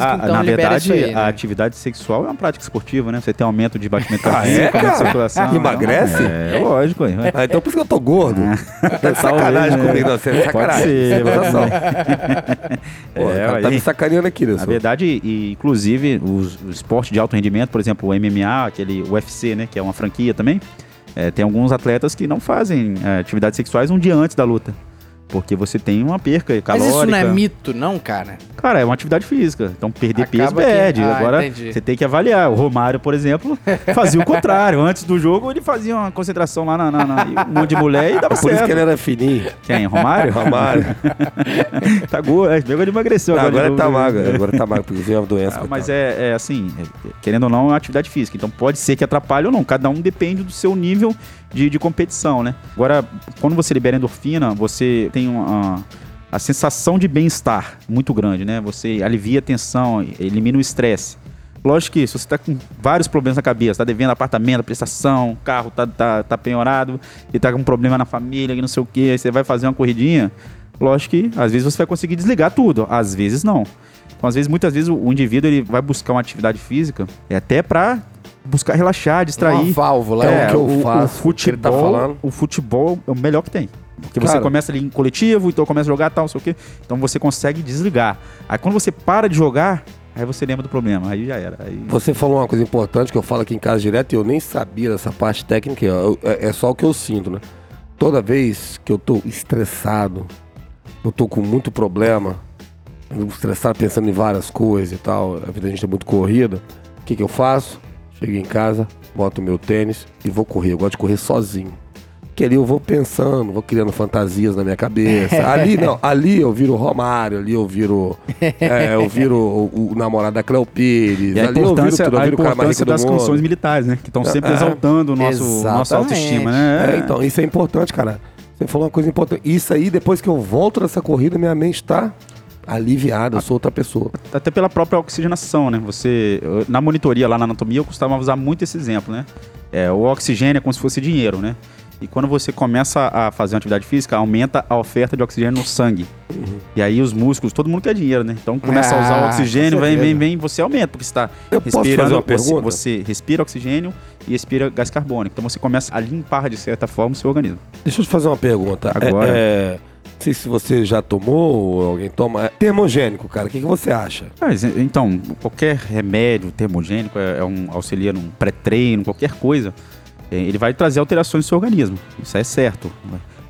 a- então, na verdade, aí, né? a atividade sexual é uma prática esportiva, né? Você tem aumento de batimento Ah, é, cardíaco, de cara? circulação. Emagrece? É, lógico. Aí, Ah, então por isso que eu tô gordo. Tá de Talvez, sacanagem né? comigo, não. Você é Pode sacanagem. Atenção. Pô, É, cara tá aí- me sacaneando aqui, né? Na verdade, e, inclusive, os, o esporte de alto rendimento, por exemplo, o MMA, aquele UFC, né, que é uma franquia também, é, tem alguns atletas que não fazem é, atividades sexuais um dia antes da luta. Porque você tem uma perca Mas calórica. isso não é mito, não, cara? Cara, é uma atividade física. Então, perder peso Acaba que- perde. Ah, Agora, entendi. você tem que avaliar. O Romário, por exemplo, fazia o contrário. Antes do jogo, ele fazia uma concentração lá na, na, na- um monte de mulher e dava Por certo. isso que ele era fininho. Quem? Romário? Romário. tá gordo. É, Pegou de emagreceu Não, agora. agora tá novo. magro. Agora tá magro, porque veio uma doença. Ah, mas é, é assim, é- querendo ou não, é uma atividade física. Então pode ser que atrapalhe ou não. Cada um depende do seu nível de, de competição, né? Agora, quando você libera endorfina, você tem uma, a sensação de bem-estar muito grande, né? Você alivia a tensão, elimina o estresse. Lógico que se você está com vários problemas na cabeça, está devendo apartamento, prestação, carro tá, tá, tá penhorado, e tá com um problema na família, que não sei o que, aí você vai fazer uma corridinha, lógico que às vezes você vai conseguir desligar tudo, às vezes não. Então, às vezes, muitas vezes, o, o indivíduo ele vai buscar uma atividade física, é até para buscar relaxar, distrair. Uma válvula. É, o que eu o, faço, o tá futebol, falando. o futebol é o melhor que tem. Porque você Cara. começa ali em coletivo, então começa a jogar tal, não sei o quê. Então você consegue desligar. Aí quando você para de jogar, aí você lembra do problema. Aí já era. Aí... Você falou uma coisa importante que eu falo aqui em casa direto e eu nem sabia dessa parte técnica, eu- é, é só o que eu sinto, né? Toda vez que eu tô estressado, eu tô com muito problema, estressado pensando em várias coisas e tal, a vida da gente é muito corrida, o que que eu faço? Chego em casa, boto meu tênis e vou correr. Eu gosto de correr sozinho. Que ali eu vou pensando, vou criando fantasias na minha cabeça. Ali não, ali eu viro Romário, ali eu viro. é, eu viro o, o namorado da Cleo Pires, E a ali eu viro tudo, eu a viro o cara mais rico importância do das mundo. canções militares, né? Que estão sempre É. exaltando o nosso, nossa autoestima, né? É, então, isso é importante, cara. Você falou uma coisa importante. Isso aí, depois que eu volto dessa corrida, minha mente tá aliviada, eu sou outra pessoa. Até pela própria oxigenação, né? Você, na monitoria lá na anatomia, eu costumava usar muito esse exemplo, né? É, o oxigênio é como se fosse dinheiro, né? E quando você começa a fazer uma atividade física, aumenta a oferta de oxigênio no sangue. E aí os músculos, todo mundo quer dinheiro, né? Então começa a usar o Ah, oxigênio, vem, vem, vem, você aumenta, porque você está Eu posso respirando. fazer uma você, pergunta? você respira oxigênio e expira gás carbônico. Então você começa a limpar, de certa forma, o seu organismo. Deixa eu te fazer uma pergunta. Agora. É, é, sei se você já tomou ou alguém toma. É termogênico, cara. O que, que você acha? Mas, então, qualquer remédio termogênico é, é um auxilia num pré-treino, qualquer coisa, é, ele vai trazer alterações no seu organismo. Isso é certo.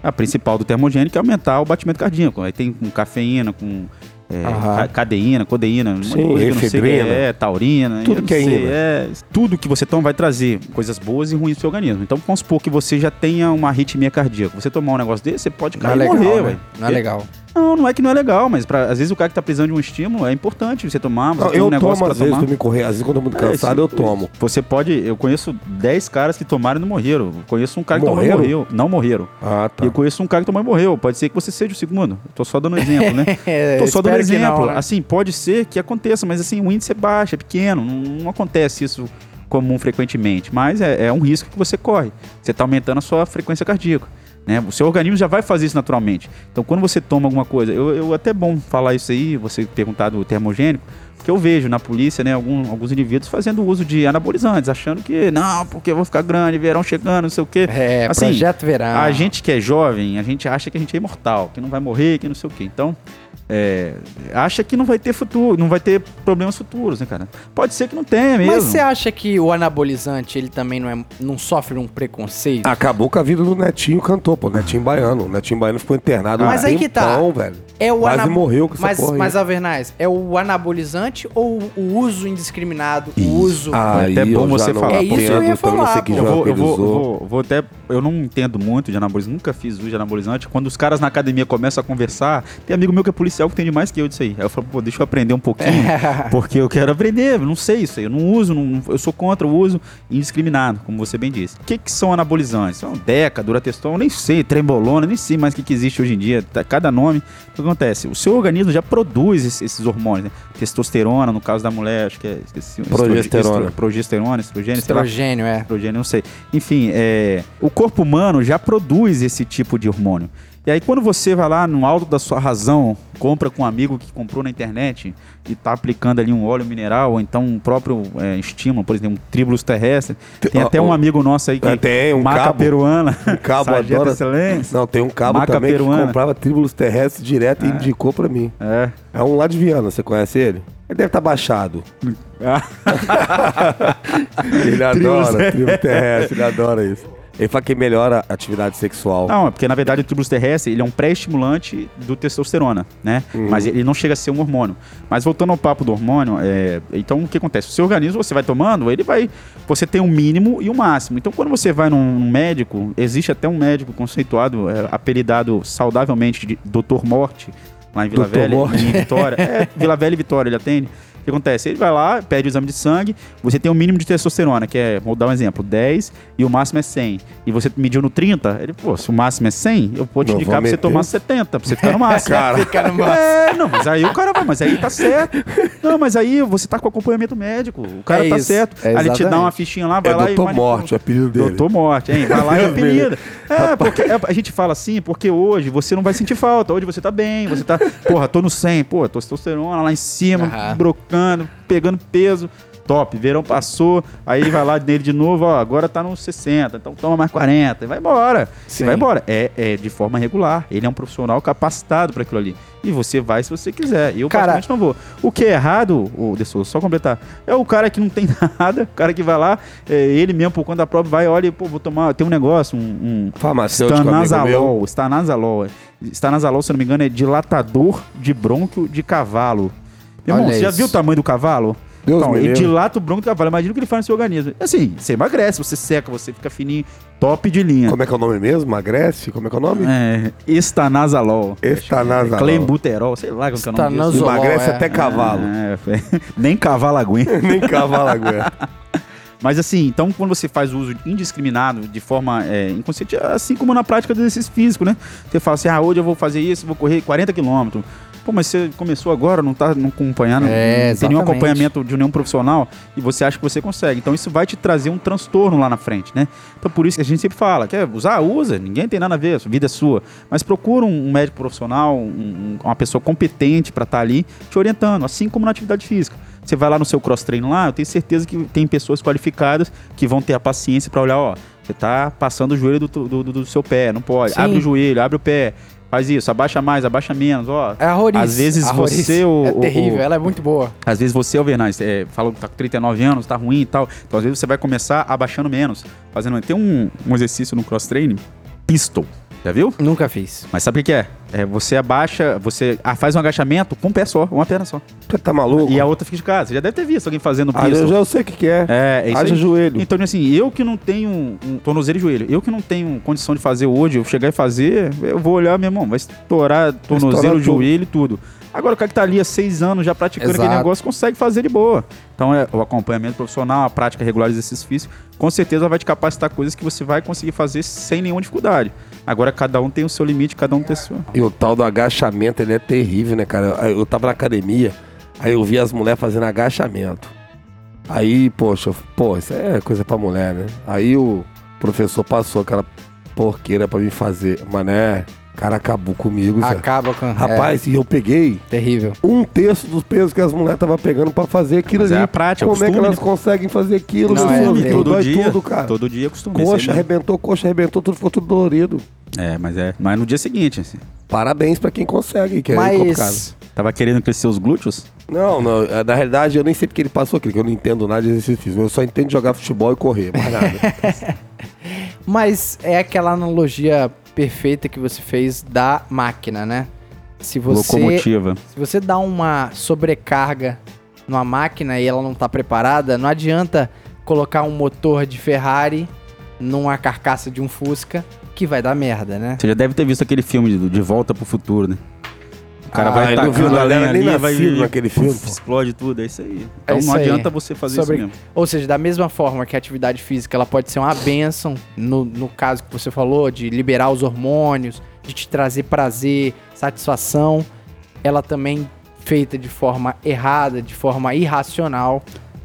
A principal do termogênico é aumentar o batimento cardíaco. Aí tem com cafeína, com é, cadeína, codeína, Sim, coisa efedrina. é, taurina, Tudo que é sei, é, tudo que você toma vai trazer coisas boas e ruins pro seu organismo. Então vamos supor que você já tenha uma arritmia cardíaca. Você tomar um negócio desse, você pode Não é cair e legal, morrer, né? Não é legal. Não, não é que não é legal, mas pra, às vezes o cara que tá precisando de um estímulo é importante você tomar. Você Não, tem eu um negócio tomo pra às vezes tomar. pra me correr. Às vezes quando eu tô muito É, cansado, eu isso- tomo. Você pode. Eu conheço 10 caras que tomaram e não morreram. Eu conheço um cara que Morreram? tomou e morreu. Não morreram. Ah, tá. E eu conheço um cara que tomou e morreu. Pode ser que você seja o segundo. Eu tô só dando exemplo, né? É, tô só dando exemplo. não, né? Assim, pode ser que aconteça, mas assim, o índice é baixo, é pequeno. Não, não acontece isso comum frequentemente. Mas é, é um risco que você corre. Você tá aumentando a sua frequência cardíaca. Né? O seu organismo já vai fazer isso naturalmente. Então, quando você toma alguma coisa, eu, eu até bom falar isso aí, você perguntar do termogênico, porque eu vejo na polícia, né, algum- alguns indivíduos fazendo uso de anabolizantes, achando que, não, porque eu vou ficar grande, verão chegando, não sei o quê. É, Assim, projeto verão. A gente que é jovem, a gente acha que a gente é imortal, que não vai morrer, que não sei o quê. Então, é, acha que não vai ter futuro, não vai ter problemas futuros, né, cara? Pode ser que não tenha mesmo. Mas você acha que o anabolizante, ele também não, é, não sofre um preconceito? Acabou com a vida do Netinho cantor, pô. Netinho Baiano. O Netinho Baiano ficou internado Mas um aí que tá. tempão, velho. É o Quase anab- morreu com essa mas, porra. Mas, Avernais, é o anabolizante ou o uso indiscriminado? O uso. Aí É até bom você falar. É isso que eu ia falar, pô. Eu vou, eu, vou, vou, vou até. Eu não entendo muito de anabolizante, nunca fiz uso de anabolizante. Quando os caras na academia começam a conversar, tem amigo meu que é policial que tem mais que eu disso aí. Aí eu falo, pô, deixa eu aprender um pouquinho, porque eu quero aprender, eu não sei isso aí. Eu não uso, não- eu sou contra o uso indiscriminado, como você bem disse. O que, que são anabolizantes? São Deca, Durateston, eu nem sei, Trembolona, nem sei mais o que, que existe hoje em dia, tá- cada nome. O que acontece? O seu organismo já produz esses, esses hormônios, né? Testosterona, no caso da mulher, acho que é. Esqueci, Progesterona. estro- progesterona, estrogênio, Estrogênio, é. estrogênio, não sei. Enfim, é, o corpo humano já produz esse tipo de hormônio. E aí quando você vai lá no alto da sua razão, compra com um amigo que comprou na internet e tá aplicando ali um óleo mineral, ou então um próprio é, estímulo, por exemplo, um tribulus terrestre. Tem até um amigo nosso aí que é, tem, um maca cabo. peruana, Um cabo adora. excelência. Não, tem um cabo Maca também peruana. que comprava tríbulos terrestres direto e indicou pra mim. É. É um lá de Viana, você conhece ele? Ele deve estar baixado. Ele adora tribo terrestre, ele adora isso. Ele fala que melhora a atividade sexual. Não, é porque na verdade o tribulus terrestre ele é um pré-estimulante do testosterona, né? Mas ele não chega a ser um hormônio. Mas voltando ao papo do hormônio, é, então o que acontece? O seu organismo você vai tomando, ele vai. Você tem um mínimo e um máximo. Então quando você vai num, médico, existe até um médico conceituado, é, apelidado saudavelmente de Dr. Morte, lá em Vila Dr. Velha, Morte. em Vitória. É, Vila Velha e Vitória, ele atende. O que acontece? Ele vai lá, pede o exame de sangue, você tem o um mínimo de testosterona, que é, vou dar um exemplo, 10 e o máximo é 100. E você mediu no 30, ele, pô, se o máximo é 100, eu vou te Não, indicar vou pra você tomar 70, pra você ficar no máximo. Cara. Fica no máximo. É, não, mas aí o cara vai, mas aí tá certo. Não, mas aí você tá com acompanhamento médico. O cara É tá isso, certo. é aí ele te dá uma fichinha lá, vai É lá e. Doutor. Morte, o apelido dele. Doutor Morte, hein? Vai lá e apelida. É, porque é, a gente fala assim, porque hoje você não vai sentir falta. Hoje você tá bem, você tá. Porra, tô no 100, pô, testosterona lá em cima, Aham. Brocando, pegando peso. Top, verão passou, aí vai lá nele de novo, ó, agora tá nos 60, então toma mais 40, e vai embora. Sim. Vai embora. É, é de forma regular. Ele é um profissional capacitado para aquilo ali. E você vai se você quiser. Eu, Cara- praticamente, não vou. O que é errado, o De Souza, só completar, é o cara que não tem nada, o cara que vai lá, é, ele mesmo, por conta da prova, vai, olha, pô, vou tomar, tem um negócio, um, um Farmacêutico, amigo meu. Stanazalol, Stanazalol. Stanazalol, se não me engano, é dilatador de brônquio de cavalo. Meu irmão, Olha você já viu o tamanho do cavalo? Deus então, ele livre. dilata o brônquio do cavalo. Imagina o que ele faz no seu organismo. Assim, você emagrece, você seca, você fica fininho, top de linha. Como é que é o nome mesmo? Emagrece? Como é que é o nome? É, estanazalol. Estanazalol. Clenbuterol, sei lá como que é o nome disso. Emagrece é. até cavalo. É, é. nem cavalo aguenta. Nem cavalo aguenta. Mas assim, então quando você faz o uso indiscriminado, de forma é, inconsciente, assim como na prática do exercício físico, né? Você fala assim, ah, hoje eu vou fazer isso, vou correr 40 quilômetros. Pô, mas você começou agora, não tá não acompanhando, É, não tem nenhum acompanhamento de nenhum profissional e você acha que você consegue. Então isso vai te trazer um transtorno lá na frente, né? Então por isso que a gente sempre fala, quer usar, usa, ninguém tem nada a ver, a vida é sua. Mas procura um médico profissional, um- um- uma pessoa competente para estar ali te orientando, assim como na atividade física. Você vai lá no seu cross treino lá, eu tenho certeza que tem pessoas qualificadas que vão ter a paciência para olhar, ó, você tá passando o joelho do, do, do- do seu pé, não pode. Sim. Abre o joelho, abre o pé, faz isso, abaixa mais, abaixa menos, ó. É a Roriz. Às vezes A Roriz você, o- É o- terrível, o- ela é muito boa. Às vezes você, Alvernaz, é, fala que tá com 39 anos, tá ruim e tal. Então, às vezes você vai começar abaixando menos. Fazendo. Tem um, um exercício no cross training, pistol. Já viu? Nunca fiz. Mas sabe o que é? É, você abaixa, você ah, faz um agachamento com um pé só, uma perna só. Você tá maluco? E a outra fica de casa. Você já deve ter visto alguém fazendo Ah, eu já sei o que, que é. É, é isso Haja aí. joelho. Então, assim, eu que não tenho um tornozelo e joelho, eu que não tenho condição de fazer hoje, eu chegar e fazer, eu vou olhar, meu irmão, vai estourar tornozelo, joelho e tudo. Agora, o cara que tá ali há seis anos já praticando aquele Exato. negócio, consegue fazer de boa. Então, é o acompanhamento profissional, a prática regular de exercício físico, com certeza vai te capacitar coisas que você vai conseguir fazer sem nenhuma dificuldade. Agora, cada um tem o seu limite, cada um tem o seu. E o tal do agachamento, ele é terrível, né, cara? Eu- Eu tava na academia, aí eu vi as mulheres fazendo agachamento. Aí, poxa, pô, isso é coisa pra mulher, né? Aí o professor passou aquela porqueira pra mim fazer. Mané, cara acabou comigo, Zé. Acaba com. Rapaz, e eu peguei é, terrível. um terço dos pesos que as mulheres estavam pegando pra fazer aquilo Mas é ali. a prática, é o Como é que costume, elas né? conseguem fazer aquilo? Não, é, é. Todo dói dia, tudo, cara. todo dia costuma Coxa arrebentou, coxa arrebentou, tudo ficou tudo dolorido. É, mas é. Mas no dia seguinte, assim, Parabéns pra quem consegue, que é complicado. Mas. tava querendo crescer os glúteos? Não, não, é, na realidade eu nem sei porque ele passou aquilo, que eu não entendo nada de exercício físico. Eu só entendo jogar futebol e correr, mais nada. Mas é aquela analogia perfeita que você fez da máquina, né? Se você, Locomotiva. se você dá uma sobrecarga numa máquina e ela não tá preparada, não adianta colocar um motor de Ferrari numa carcaça de um Fusca que vai dar merda, né? Você já deve ter visto aquele filme de, de Volta pro Futuro, né? O cara Ah, vai não viu, tacando a lenha ali, vai nascido naquele filme, pô. explode tudo, é isso aí. É Então isso não aí. adianta você fazer Sobre- isso mesmo. Ou seja, da mesma forma que a atividade física ela pode ser uma benção, no, no caso que você falou, de liberar os hormônios, de te trazer prazer, satisfação, ela também feita de forma errada, de forma irracional,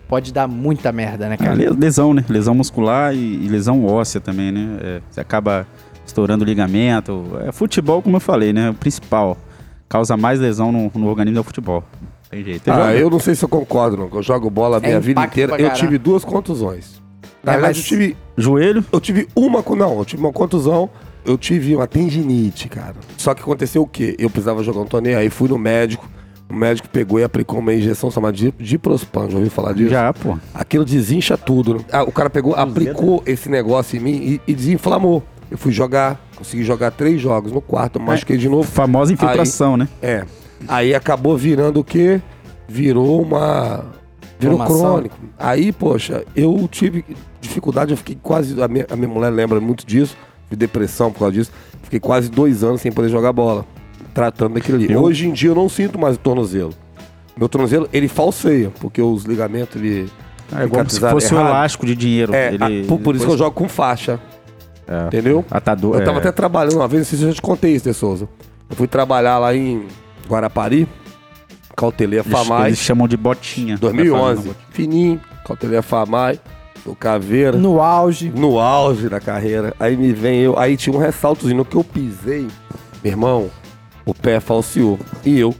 pode dar muita merda, né, cara? le- lesão, né? Lesão muscular e, e lesão óssea também, né? É, você acaba estourando o ligamento. É, futebol, como eu falei, né? O principal. Causa mais lesão no, no organismo é o futebol. Tem jeito. Ah, eu não sei se eu concordo, não. Eu jogo bola a É minha vida impacto inteira. Eu tive duas contusões. Na É, verdade, mas- eu tive, Joelho? eu tive uma. Não, eu tive uma contusão. Eu tive uma tendinite, cara. Só que aconteceu o quê? Eu precisava jogar um torneio, aí fui no médico. O médico pegou e aplicou uma injeção chamada de diprospan. Já ouviu falar disso? Já, pô. Aquilo desincha tudo. né? Ah, o cara pegou, aplicou esse negócio em mim e, e desinflamou. Eu fui jogar, consegui jogar três jogos. No quarto, machuquei de novo. Famosa infiltração, né? É. Aí acabou virando o quê? Virou uma. Virou crônico. Aí, poxa, eu tive dificuldade, eu fiquei quase. A minha, a minha mulher lembra muito disso, de depressão por causa disso. Fiquei quase dois anos sem poder jogar bola. Tratando daquilo ali. Eu- Hoje em dia eu não sinto mais o tornozelo. Meu tornozelo, ele falseia, porque os ligamentos, ele... É igual se fosse um elástico de dinheiro. É, ele, a, por, por isso que eu jogo com faixa. É, entendeu? Atador, eu tava é. até trabalhando uma vez, não sei se eu já te contei isso, De Souza. Eu fui trabalhar lá em Guarapari, cautelei a FAMAI. Eles chamam de botinha. 2011. Fininho, cautelei a FAMAI. O Caveira. No auge. No auge da carreira. Aí me vem eu. Aí tinha um ressaltozinho. No que eu pisei, meu irmão, o pé falseou. E eu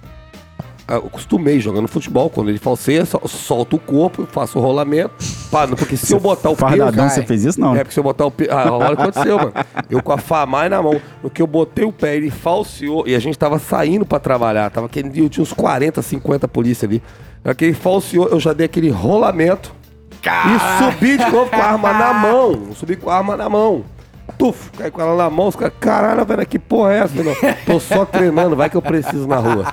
eu acostumei jogando futebol, quando ele falseia, solta o corpo, faço o rolamento. Pá, porque se eu botar o Fardadão, peso... você fez isso não? É, porque se eu botar o peso... Ah, olha o que aconteceu, mano. Eu com a famai na mão. No que eu botei o pé, ele falseou. E a gente tava saindo pra trabalhar. Tava aquele dia, tinha uns 40, 50 polícia ali. Na que ele falseou, eu já dei aquele rolamento. E subi de novo com a arma na mão. Subi com a arma na mão tuf, cai com ela na mão, os caras, caralho, velho, que porra é essa? Não, tô só treinando, vai que eu preciso na rua.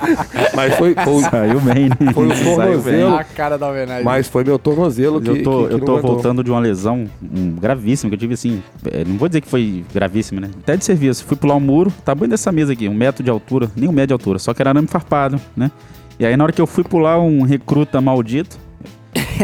Mas foi. foi Saiu bem, né? Foi o tornozelo. A cara da homenagem. Mas foi meu tornozelo que. Eu tô, que, que eu tô voltando de uma lesão um, gravíssima, que eu tive assim. É, não vou dizer que foi gravíssima, né? Até de serviço. Fui pular um muro, tá bem dessa mesa aqui, um metro de altura, nem um metro de altura, só que era arame farpado, né? E aí na hora que eu fui pular um recruta maldito,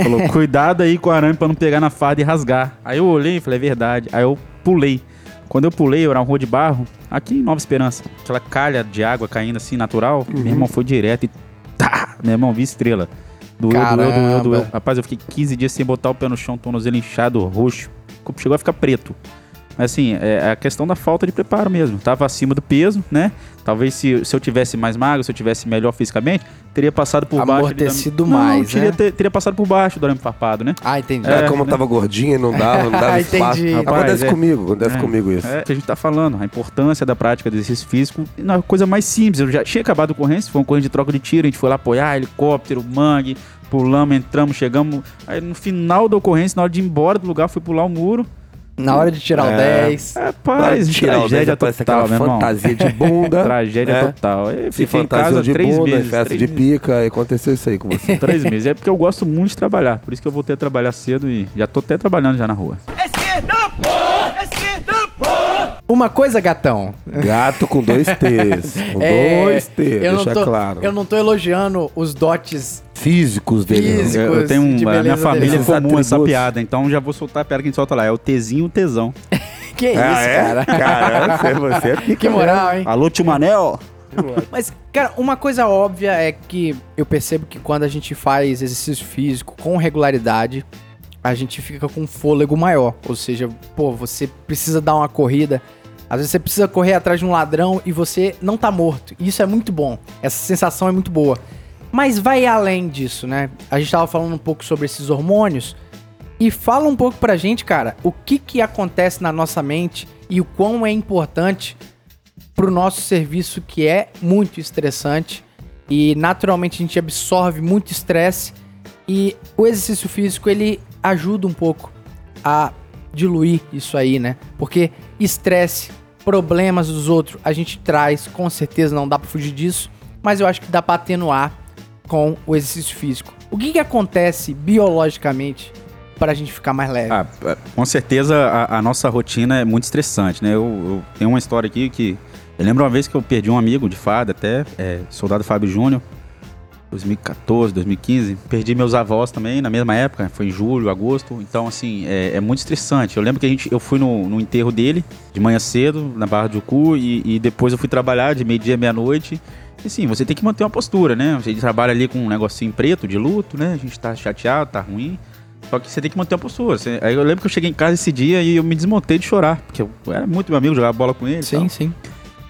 falou, cuidado aí com o arame pra não pegar na farda e rasgar. Aí eu olhei e falei, é verdade. Aí eu pulei. Quando eu pulei, eu era um rua de barro, aqui em Nova Esperança. Aquela calha de água caindo assim, natural. Uhum. Meu irmão foi direto e tá! Meu irmão, vi estrela. Doeu, Caramba. doeu, doeu, doeu. Rapaz, eu fiquei 15 dias sem botar o pé no chão, tornozelo inchado, roxo. Chegou a ficar preto. Mas assim, é a questão da falta de preparo mesmo. Tava acima do peso, né? Talvez se, se eu tivesse mais magro, se eu tivesse melhor fisicamente, teria passado por baixo. Amortecido mais, não, teria, né? ter, teria passado por baixo do arame farpado, né? Ah, entendi. É, como né? tava gordinho, não dava, não dava espaço. Rapaz, acontece é, comigo, acontece é, comigo isso. É, que a gente tá falando, a importância da prática do exercício físico, uma coisa mais simples. Eu já tinha acabado a ocorrência, foi uma corrente de troca de tiro, a gente foi lá apoiar, helicóptero, mangue, pulamos, entramos, chegamos. Aí no final da ocorrência, na hora de ir embora do lugar, fui pular o muro. Na hora de tirar é. o 10. É, paz, tirar tragédia o 10 total, meu irmão. fantasia de bunda. tragédia é. total. Eu Se fantasia de três bunda, meses, festa de meses. pica, e aconteceu isso aí com você. três meses. É porque eu gosto muito de trabalhar. Por isso que eu voltei a trabalhar cedo e já tô até trabalhando já na rua. Esquerda! Uma coisa, gatão. Gato com dois T's. Com é, dois T's, deixa tô, claro. Eu não tô elogiando os dotes físicos dele. Físicos eu, eu tenho um, a minha família dele. comum essa piada, então já vou soltar a piada que a gente solta lá. É o Tzinho tesão. que ah, isso, é? cara? Caramba, você é Que moral, hein? Alô, tio Manel? Mas, cara, uma coisa óbvia é que eu percebo que quando a gente faz exercício físico com regularidade, a gente fica com um fôlego maior. Ou seja, pô, você precisa dar uma corrida. Às vezes você precisa correr atrás de um ladrão e você não tá morto. Isso é muito bom. Essa sensação é muito boa. Mas vai além disso, né? A gente tava falando um pouco sobre esses hormônios. E fala um pouco pra gente, cara, o que que acontece na nossa mente e o quão é importante pro nosso serviço que é muito estressante e naturalmente a gente absorve muito estresse e o exercício físico ele ajuda um pouco a diluir isso aí, né? Porque estresse, problemas dos outros, a gente traz, com certeza não dá para fugir disso, mas eu acho que dá para atenuar com o exercício físico. O que, que acontece biologicamente para a gente ficar mais leve? Ah, é, com certeza a, a, nossa rotina é muito estressante, né? Eu, eu, tenho uma história aqui que eu lembro uma vez que eu perdi um amigo de fada, até é, soldado Fábio Júnior. 2014, 2015. Perdi meus avós também na mesma época, foi em julho, agosto. Então, assim, é, é muito estressante. Eu lembro que a gente, eu fui no, no, enterro dele, de manhã cedo, na Barra do Cu, e, e depois eu fui trabalhar de meio-dia, meia-noite. E sim, você tem que manter uma postura, né? Você trabalha ali com um negocinho preto de luto, né? A gente tá chateado, tá ruim. Só que você tem que manter uma postura. Você... Aí eu lembro que eu cheguei em casa esse dia e eu me desmontei de chorar, porque eu era muito meu amigo, jogava bola com ele. Sim, sim.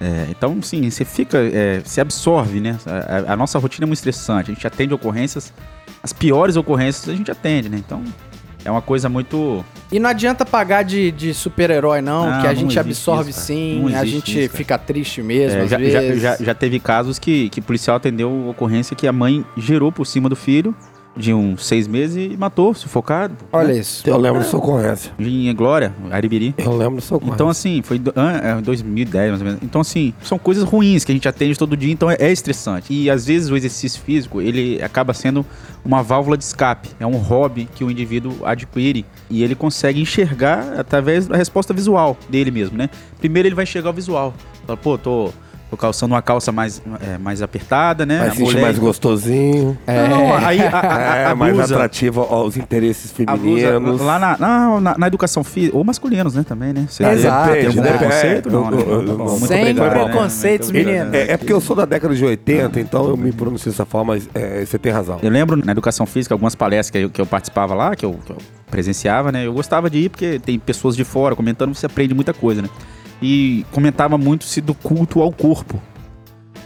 É, então, sim, você fica, é, se absorve, né? A, a, nossa rotina é muito estressante. A gente atende ocorrências, as piores ocorrências a gente atende, né? Então, é uma coisa muito. E não adianta pagar de, de super-herói, não, não, que a gente absorve isso, sim, a gente isso, fica triste mesmo. É, já, já, já, já, teve casos que, que o policial atendeu ocorrência que a mãe gerou por cima do filho de uns seis meses e matou, sufocado. Olha né? isso. Eu lembro dessa ocorrência. Em Glória, Aribiri. Eu lembro dessa ocorrência. Então, assim, foi em é, 2010, mais ou menos. Então, assim, são coisas ruins que a gente atende todo dia, então é, é estressante. E às vezes o exercício físico, ele acaba sendo uma válvula de escape. É um hobby que o indivíduo adquire e ele consegue enxergar através da resposta visual dele mesmo, né? Primeiro ele vai enxergar o visual. Fala, pô, tô Tô calçando uma calça mais, é, mais apertada, né? Sentir mulher- mais gostosinho. É. Não, aí a, a, É, a, a mais blusa, atrativo aos interesses a blusa, femininos. lá na, na, na- na educação física, ou masculinos, né, também, né? Você Exato, tem algum né? preconceito? É, Não, né? Tá bom, eu- muito Sem obrigado, né? preconceitos, Muito menino. obrigado. É, é porque eu sou da década de 80, então eu me pronuncio dessa forma, mas é, você tem razão. Eu lembro na educação física, algumas palestras que eu, que eu participava lá, que eu, que eu presenciava, né? Eu gostava de ir porque tem pessoas de fora comentando, você aprende muita coisa, né? E comentava muito-se do culto ao corpo.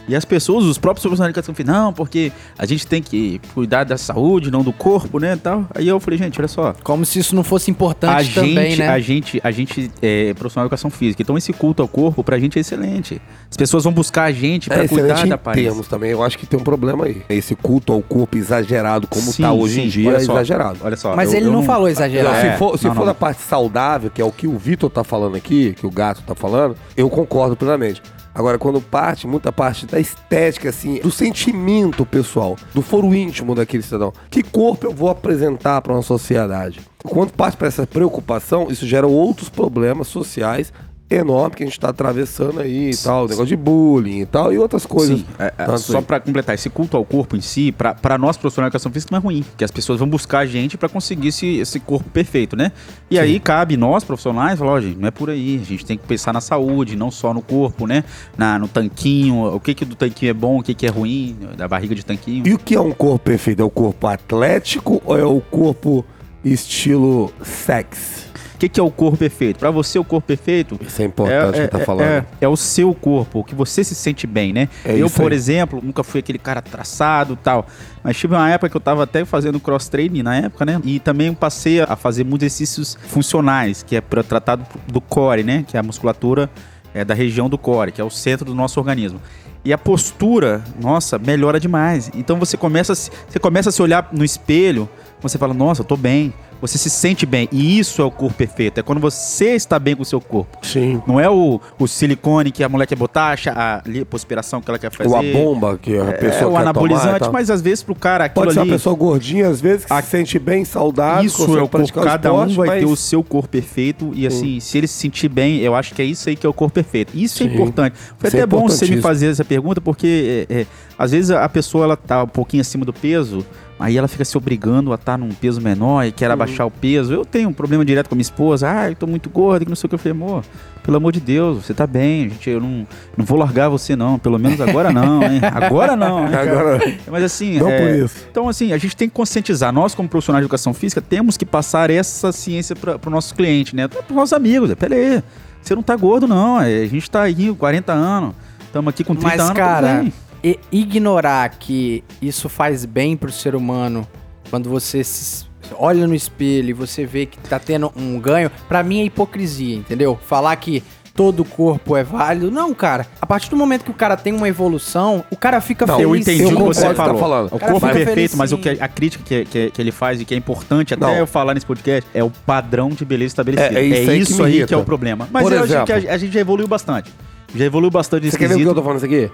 E as pessoas, os próprios profissionais de educação física, não, porque a gente tem que cuidar da saúde, não do corpo, né, tal. Aí eu falei, gente, olha só, Como se isso não fosse importante a gente, também, né? a gente, a gente é profissional de educação física, então esse culto ao corpo pra gente é excelente. As pessoas vão buscar a gente pra É cuidar da em aparência. termos também, eu acho que tem um problema aí. Esse culto ao corpo exagerado, como Sim, tá hoje em sim, dia, olha é só, exagerado. Olha só. Mas eu- ele eu não, falou exagerado. Não, É, se for, se não, for não. da parte saudável, que é o que o Vitor tá falando aqui, que o gato tá falando, eu concordo plenamente. Agora, quando parte, muita parte da estética, assim, do sentimento pessoal, do foro íntimo daquele cidadão. Que corpo eu vou apresentar para uma sociedade? Quando parte para essa preocupação, isso gera outros problemas sociais enormes que a gente tá atravessando aí e tal, negócio de bullying e tal, e outras coisas. Sim, é, é, só aí. pra completar, esse culto ao corpo em si, pra pra nós profissionais de educação física não é ruim, porque as pessoas vão buscar a gente pra conseguir esse, esse corpo perfeito, né? E aí cabe nós profissionais falar, ó, gente, não é por aí, a gente tem que pensar na saúde, não só no corpo, né? Na, no tanquinho, o que que do tanquinho é bom, o que que é ruim, da barriga de tanquinho. E o que é um corpo perfeito? É o corpo atlético ou é o corpo estilo sex? O que que é o corpo perfeito? Pra você, o corpo perfeito Isso é importante que tá falando. É, é o seu corpo, o que você se sente bem, né? É eu, por aí. exemplo, nunca fui aquele cara traçado tal. Mas tive uma época que eu tava até fazendo cross training na época, né? E também passei a fazer muitos exercícios funcionais, que é para tratado do core, né? Que é a musculatura é, da região do core, que é o centro do nosso organismo. E a postura, nossa, melhora demais. Então você começa, você começa a se olhar no espelho, você fala, nossa, eu tô bem. Você se sente bem. E isso é o corpo perfeito. É quando você está bem com o seu corpo. Sim. Não é o, o silicone que a mulher quer botar, a lipoaspiração que ela quer fazer. Ou a bomba que a pessoa é, o quer anabolizante, tomar mas às vezes pro cara aquilo Pode ser ali... uma pessoa gordinha, às vezes, que A- se sente bem, saudável, Isso é o corpo, o cada um vai mas- ter o seu corpo perfeito e assim, se ele se sentir bem, eu acho que é isso aí que é o corpo perfeito. Isso é Sim. importante. Foi Isso é até bom você me fazer essa pergunta, porque é, é, às vezes a pessoa ela tá um pouquinho acima do peso, aí ela fica se obrigando a estar num peso menor e quer Uhum. abaixar o peso. Eu tenho um problema direto com a minha esposa, ah, eu tô muito gorda, que não sei o que. Eu falei, amor, pelo amor de Deus, você tá bem, gente, eu não, não vou largar você não, pelo menos agora não, hein? Agora não. hein? Agora, Mas assim, não é, por isso. então, assim, a gente tem que conscientizar. Nós, como profissionais de educação física, temos que passar essa ciência para o nosso cliente, né? Para os nossos amigos. né? Pera aí, você não tá gordo, não. é, A gente tá aí, 40 anos. Estamos aqui com 30 Mas, anos. tudo cara, bem. E- ignorar que isso faz bem pro ser humano quando você se olha no espelho e você vê que tá tendo um ganho, pra mim é hipocrisia, entendeu? Falar que todo o corpo é válido. Não, cara. A partir do momento que o cara tem uma evolução, o cara fica Não, feliz. eu entendi eu o que você o que tá falou. falando. O Cara, corpo é perfeito, mas o que, a crítica que, que, que ele faz e que é importante até Não. eu falar nesse podcast é o padrão de beleza estabelecido. É- é isso aí que aí que é o problema. Mas Por eu acho que exemplo. a, a gente já evoluiu bastante. Já evoluiu bastante Você quer ver o que eu tô falando isso aqui?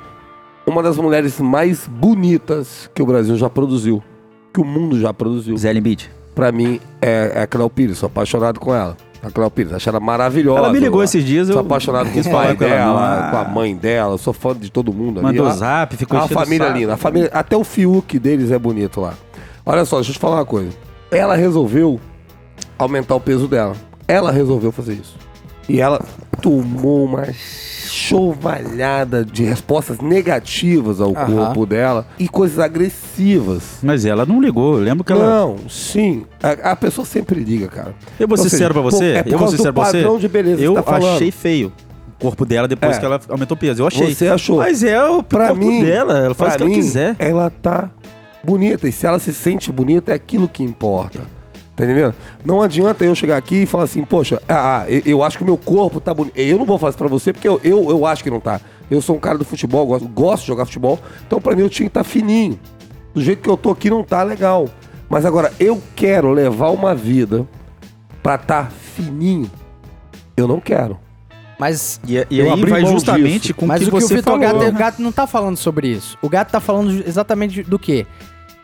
Uma das mulheres mais bonitas que o Brasil já produziu, que o mundo já produziu, Zé Limite. pra mim, é, é a Cléo Pires. Sou apaixonado com ela. A Cléo Pires, acho ela maravilhosa. Ela me ligou Eu esses dias, eu Sou apaixonado com o pai com ela, dela, com a mãe dela. Sou fã de todo mundo ali. Mandou zap, ficou a o família saco. linda. A família, até o Fiuk deles é bonito lá. Olha só, deixa eu te falar uma coisa. Ela resolveu aumentar o peso dela. Ela resolveu fazer isso. E ela tomou uma chovalhada de respostas negativas ao Aham. corpo dela e coisas agressivas. Mas ela não ligou. Eu lembro que ela. Não, sim. A, a pessoa sempre liga, cara. Eu vou Ou ser seja, sincero pra pô, você. é por eu vou causa ser do sincero pra você. padrão de beleza que eu você tá falando. achei feio o corpo dela depois É. que ela aumentou o peso. Eu achei. Você achou. Mas é o Pra corpo mim, dela. Ela faz o que pra ela mim, quiser. Ela tá bonita. E se ela se sente bonita, é aquilo que importa. Tá entendendo? Não adianta eu chegar aqui e falar assim, poxa, ah, eu, eu acho que o meu corpo tá bonito. Eu não vou fazer isso pra você porque eu, eu, eu acho que não tá. Eu sou um cara do futebol, gosto, gosto de jogar futebol. Então pra mim eu tinha que estar fininho. Do jeito que eu tô aqui não tá legal. Mas agora, eu quero levar uma vida pra tá fininho. Eu não quero. Mas E, e Eu aí abri vai justamente disso. com Mas que o que o Vitor falou. Gato, né? Gato não tá falando sobre isso. O Gato tá falando exatamente do quê?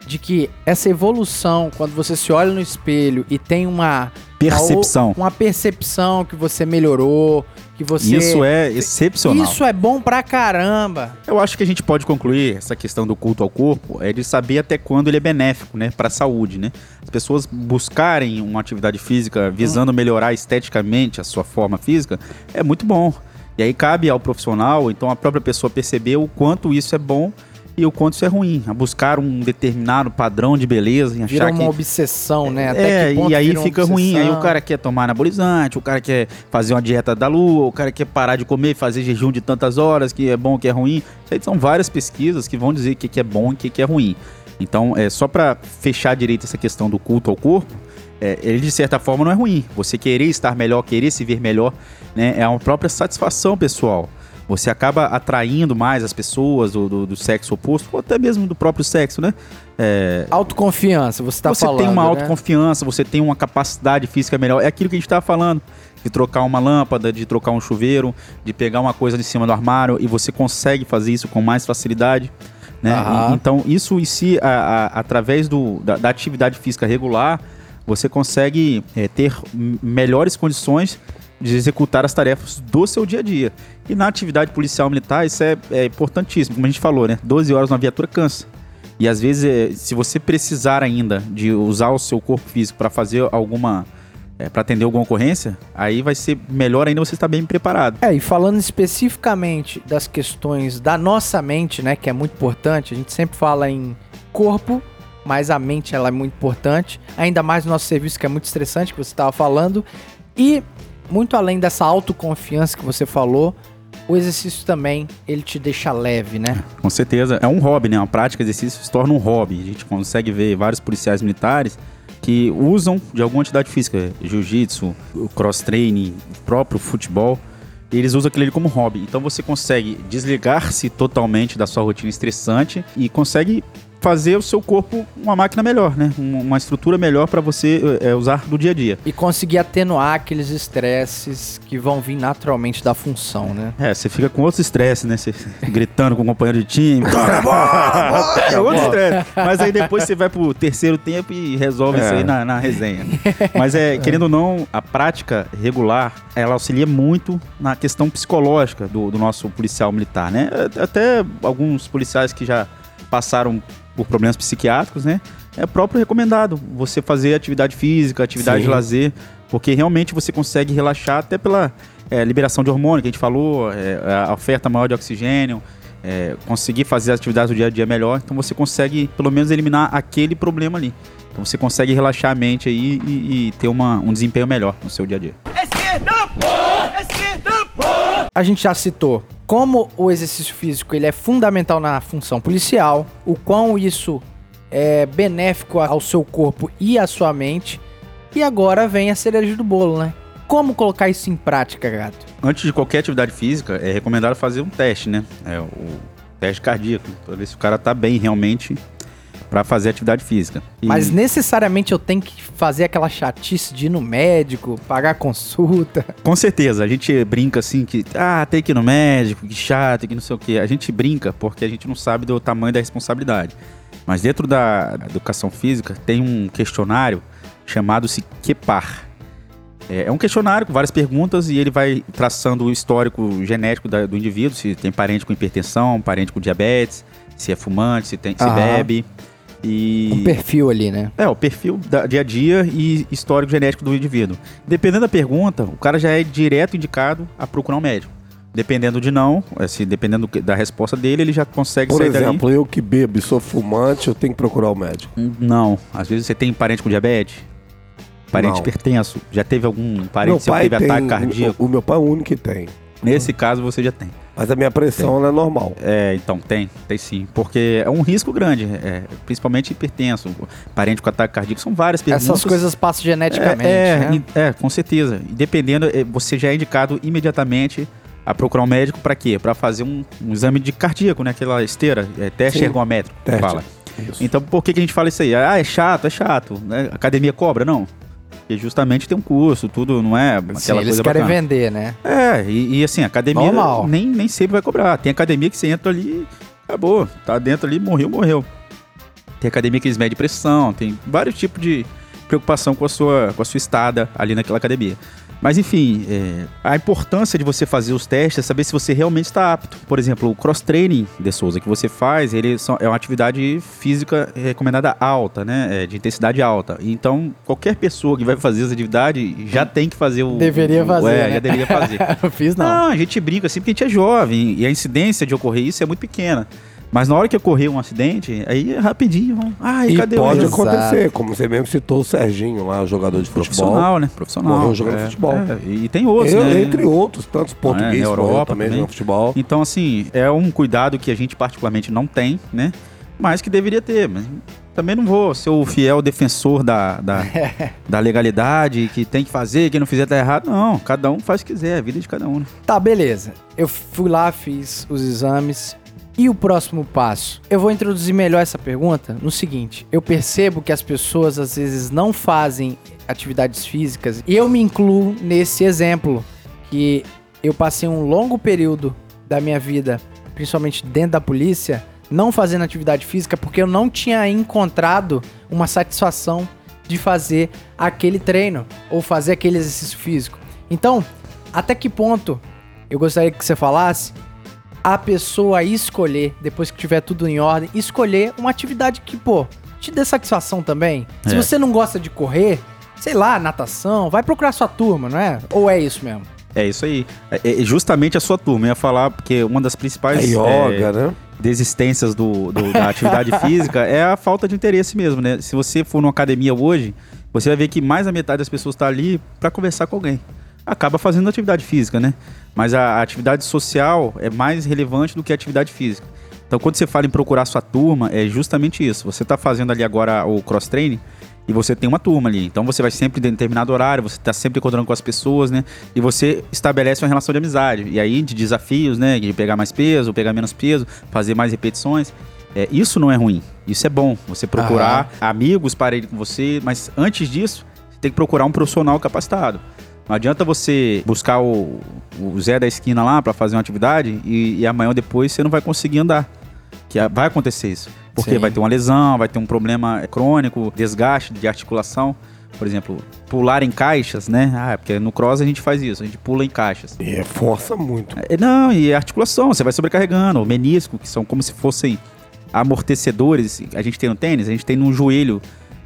De que essa evolução, quando você se olha no espelho e tem uma Percepção. uma percepção que você melhorou, que você. Isso é excepcional. Isso é bom pra caramba. Eu acho que a gente pode concluir essa questão do culto ao corpo é de saber até quando ele é benéfico, né, para a saúde, né? As pessoas buscarem uma atividade física visando melhorar esteticamente a sua forma física é muito bom. E aí cabe ao profissional, então a própria pessoa perceber o quanto isso é bom e o quanto isso é ruim. A buscar um determinado padrão de beleza e achar Vira uma que obsessão, né? é, que ponto e aí fica ruim. Aí o cara quer tomar anabolizante, o cara quer fazer uma dieta da lua, o cara quer parar de comer, fazer jejum de tantas horas, que é bom, que é ruim. Isso aí são várias pesquisas que vão dizer o que que é bom e o que que é ruim. Então, é só para fechar direito essa questão do culto ao corpo, é, ele de certa forma não é ruim. Você querer estar melhor, querer se ver melhor, né, é uma própria satisfação pessoal. Você acaba atraindo mais as pessoas do, do- do sexo oposto, ou até mesmo do próprio sexo, né? É, Autoconfiança, você tá você falando. tem uma né? autoconfiança, você tem uma capacidade física melhor. É aquilo que a gente estava falando. De trocar uma lâmpada, de trocar um chuveiro, de pegar uma coisa de cima do armário e você consegue fazer isso com mais facilidade. Né? E- então, isso em si, a- a- através do, da, da atividade física regular, você consegue é, ter melhores condições de executar as tarefas do seu dia a dia. E na atividade policial militar, isso é, é importantíssimo. Como a gente falou, né? 12 horas na viatura cansa. E às vezes, é, se você precisar ainda de usar o seu corpo físico para fazer alguma. para atender alguma ocorrência, aí vai ser melhor ainda você estar bem preparado. É, e falando especificamente das questões da nossa mente, né, que é muito importante, a gente sempre fala em corpo, mas a mente ela é muito importante, ainda mais no nosso serviço que é muito estressante, que você estava falando, e muito além dessa autoconfiança que você falou, o exercício também, ele te deixa leve, né? Com certeza. É um hobby, né? Uma prática de exercício se torna um hobby. A gente consegue ver vários policiais militares que usam de alguma atividade física, jiu-jitsu, cross-training, próprio futebol. Eles usam aquilo como hobby. Então você consegue desligar-se totalmente da sua rotina estressante e consegue fazer o seu corpo uma máquina melhor, né? Um- Uma estrutura melhor para você é, usar do dia a dia. E conseguir atenuar aqueles estresses que vão vir naturalmente da função, né? É, você fica com outros estresses, né? Você gritando com o companheiro de time. é outro estresse. Mas aí depois você vai pro terceiro tempo e resolve É. isso aí na, na resenha. Mas é, querendo ou não, a prática regular, ela auxilia muito na questão psicológica do, do nosso policial militar, né? Até alguns policiais que já passaram por problemas psiquiátricos, né? É próprio recomendado você fazer atividade física, atividade Sim. de lazer, porque realmente você consegue relaxar até pela é, liberação de hormônio que a gente falou, é, a oferta maior de oxigênio, é, conseguir fazer as atividades do dia a dia melhor, então você consegue pelo menos eliminar aquele problema ali. Então você consegue relaxar a mente aí e, e ter uma, um desempenho melhor no seu dia a dia. A gente já citou como o exercício físico ele é fundamental na função policial, o quão isso é benéfico ao seu corpo e à sua mente. E agora vem a cereja do bolo, né? Como colocar isso em prática, gato? Antes de qualquer atividade física, é recomendado fazer um teste, né? É o teste cardíaco, para ver se o cara tá bem realmente para fazer atividade física. E- Mas necessariamente eu tenho que fazer aquela chatice de ir no médico, pagar consulta. Com certeza, a gente brinca assim que, ah, tem que ir no médico, que chato, que não sei o quê. A gente brinca porque a gente não sabe do tamanho da responsabilidade. Mas dentro da educação física tem um questionário chamado-se QPAR. É é um questionário com várias perguntas e ele vai traçando o histórico genético da- do indivíduo, se tem parente com hipertensão, parente com diabetes, se é fumante, se, tem, se bebe. E... Um perfil ali, né? É, o perfil da dia a dia e histórico genético do indivíduo. Dependendo da pergunta, o cara já é direto indicado a procurar um médico. Dependendo de não, assim, dependendo da resposta dele, ele já consegue Por sair exemplo, eu que bebo e sou fumante, eu tenho que procurar o médico. dali. Não, às vezes você tem parente com diabetes, parente Não. hipertenso, já teve algum parente meu seu que teve tem, ataque cardíaco. O, o meu pai é o único que tem. Nesse caso você já tem. Mas a minha pressão ela é normal. É, então, tem, tem sim. Porque é um risco grande, é, principalmente hipertenso, parente com ataque cardíaco, são várias perguntas. Essas coisas passam geneticamente, É, né? é, é, com certeza. E dependendo, é, você já é indicado imediatamente a procurar um médico para quê? Para fazer um, um exame de cardíaco, né? Aquela esteira, é, teste Sim. ergométrico, Teste. fala. Isso. Então, por que, que a gente fala isso aí? Ah, é chato, é chato. Né? Academia cobra? Não. Porque justamente tem um curso, tudo, não é aquela Sim, eles coisa querem bacana. vender, né? É, e, e assim, academia Normal. nem, nem sempre vai cobrar. Tem academia que você entra ali, acabou. Tá dentro ali, morreu, morreu. Tem academia que eles medem pressão, tem vários tipos de preocupação com a sua, com a sua estada ali naquela academia. Mas enfim, é, a importância de você fazer os testes é saber se você realmente está apto. Por exemplo, o cross-training de Souza que você faz, ele é uma atividade física recomendada alta, né? É, de intensidade alta. Então, qualquer pessoa que vai fazer essa atividade já tem que fazer o. Deveria o, fazer. É, né? já deveria fazer. não fiz, não. Não, a gente brinca assim porque a gente é jovem e a incidência de ocorrer isso é muito pequena. Mas na hora que ocorreu um acidente, aí é rapidinho. Ai, e cadê pode o acontecer, como você mesmo citou o Serginho lá, o jogador de futebol. Profissional, né? Profissional. Morreu jogando é, futebol. É, e tem outros, Eu, né? Entre outros, tantos portugueses é, na Europa também, também. no futebol. Então, assim, é um cuidado que a gente particularmente não tem, né? Mas que deveria ter. Mas também não vou ser o fiel defensor da, da, da legalidade, que tem que fazer, quem não fizer tá errado. Não, cada um faz o que quiser, é a vida de cada um. Né? Tá, beleza. Eu fui lá, fiz os exames, e o próximo passo? Eu vou introduzir melhor essa pergunta no seguinte: eu percebo que as pessoas às vezes não fazem atividades físicas e eu me incluo nesse exemplo que eu passei um longo período da minha vida, principalmente dentro da polícia, não fazendo atividade física porque eu não tinha encontrado uma satisfação de fazer aquele treino ou fazer aquele exercício físico. Então, até que ponto eu gostaria que você falasse a pessoa escolher, depois que tiver tudo em ordem, escolher uma atividade que, pô, te dê satisfação também. É. Se você não gosta de correr, sei lá, natação, vai procurar sua turma, não é? Ou é isso mesmo? É isso aí. É, é justamente a sua turma. Eu ia falar, porque uma das principais. É yoga, é, né? Desistências do, do da atividade física é a falta de interesse mesmo, né? Se você for numa academia hoje, você vai ver que mais da metade das pessoas está ali para conversar com alguém acaba fazendo atividade física, né? Mas a, a atividade social é mais relevante do que a atividade física. Então, quando você fala em procurar sua turma, é justamente isso. Você está fazendo ali agora o cross-training e você tem uma turma ali. Então, você vai sempre em determinado horário, você está sempre encontrando com as pessoas, né? E você estabelece uma relação de amizade. E aí, de desafios, né? De pegar mais peso, pegar menos peso, fazer mais repetições. É, isso não é ruim. Isso é bom. Você procurar Aham. amigos para ir com você. Mas antes disso, você tem que procurar um profissional capacitado. Não adianta você buscar o, o Zé da esquina lá para fazer uma atividade e, e, amanhã ou depois você não vai conseguir andar. Que vai acontecer isso. Porque Sim. vai ter uma lesão, vai ter um problema crônico, desgaste de articulação. Por exemplo, pular em caixas, né? Ah, porque no cross a gente faz isso, a gente pula em caixas. E é força muito. Não, e articulação, você vai sobrecarregando. O menisco, que são como se fossem amortecedores. A gente tem no tênis, a gente tem no joelho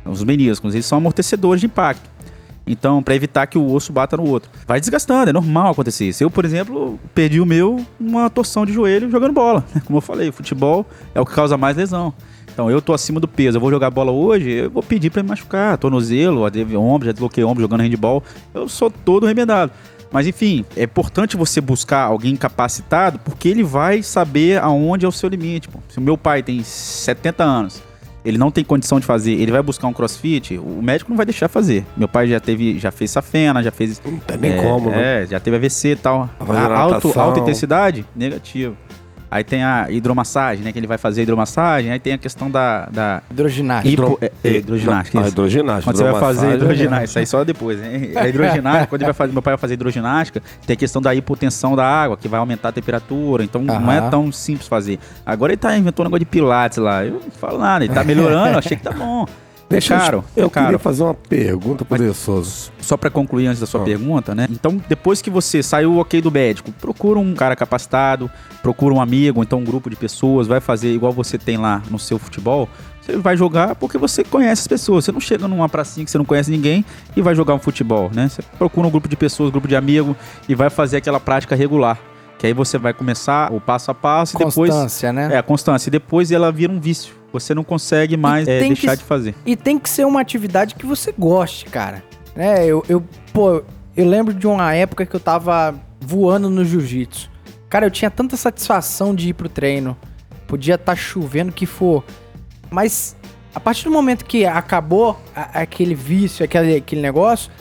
os meniscos, eles são amortecedores de impacto. Então, para evitar que o osso bata no outro. Vai desgastando, é normal acontecer isso. Eu, por exemplo, perdi o meu uma torção de joelho jogando bola. Como eu falei, futebol é o que causa mais lesão. Então, eu tô acima do peso, eu vou jogar bola hoje, eu vou pedir para me machucar. Tornozelo, ombro, já desloquei ombro jogando handball. Eu sou todo remedado. Mas enfim, é importante você buscar alguém capacitado porque ele vai saber aonde é o seu limite. Se o meu pai tem 70 anos ele não tem condição de fazer, ele vai buscar um crossfit, o médico não vai deixar fazer. Meu pai já teve, já fez safena, já fez. Não tem nem é, como, né? É, já teve AVC e tal. Alto, alta intensidade, negativo. Aí tem a hidromassagem, né? Que ele vai fazer hidromassagem. Aí tem a questão da. da hidroginástica. Hipo, é, é, hidroginástica. Ah, hidroginástica. Quando você vai fazer hidroginástica, isso aí só depois, né? A hidroginástica, quando ele vai fazer, meu pai vai fazer hidroginástica, tem a questão da hipotensão da água, que vai aumentar a temperatura. Então Aham. não é tão simples fazer. Agora ele tá inventando um negócio de pilates lá. Eu não falo nada, ele tá melhorando, achei que tá bom. Deixa caro. Eu, eu caro. queria fazer uma pergunta para o Souza. Só para concluir antes da sua ah. pergunta, né? Então, depois que você saiu o ok do médico, procura um cara capacitado, procura um amigo, então um grupo de pessoas, vai fazer igual você tem lá no seu futebol. Você vai jogar porque você conhece as pessoas. Você não chega numa pracinha que você não conhece ninguém e vai jogar um futebol, né? Você procura um grupo de pessoas, um grupo de amigos e vai fazer aquela prática regular. Que aí você vai começar o passo a passo constância, e depois. Constância, né? É, a constância. E depois ela vira um vício. Você não consegue mais é, deixar que, de fazer. E tem que ser uma atividade que você goste, cara. É, eu, eu, pô, eu lembro de uma época que eu tava voando no jiu-jitsu. Cara, eu tinha tanta satisfação de ir pro treino. Podia estar tá chovendo que for. Mas a partir do momento que acabou a, aquele vício, aquele, aquele negócio,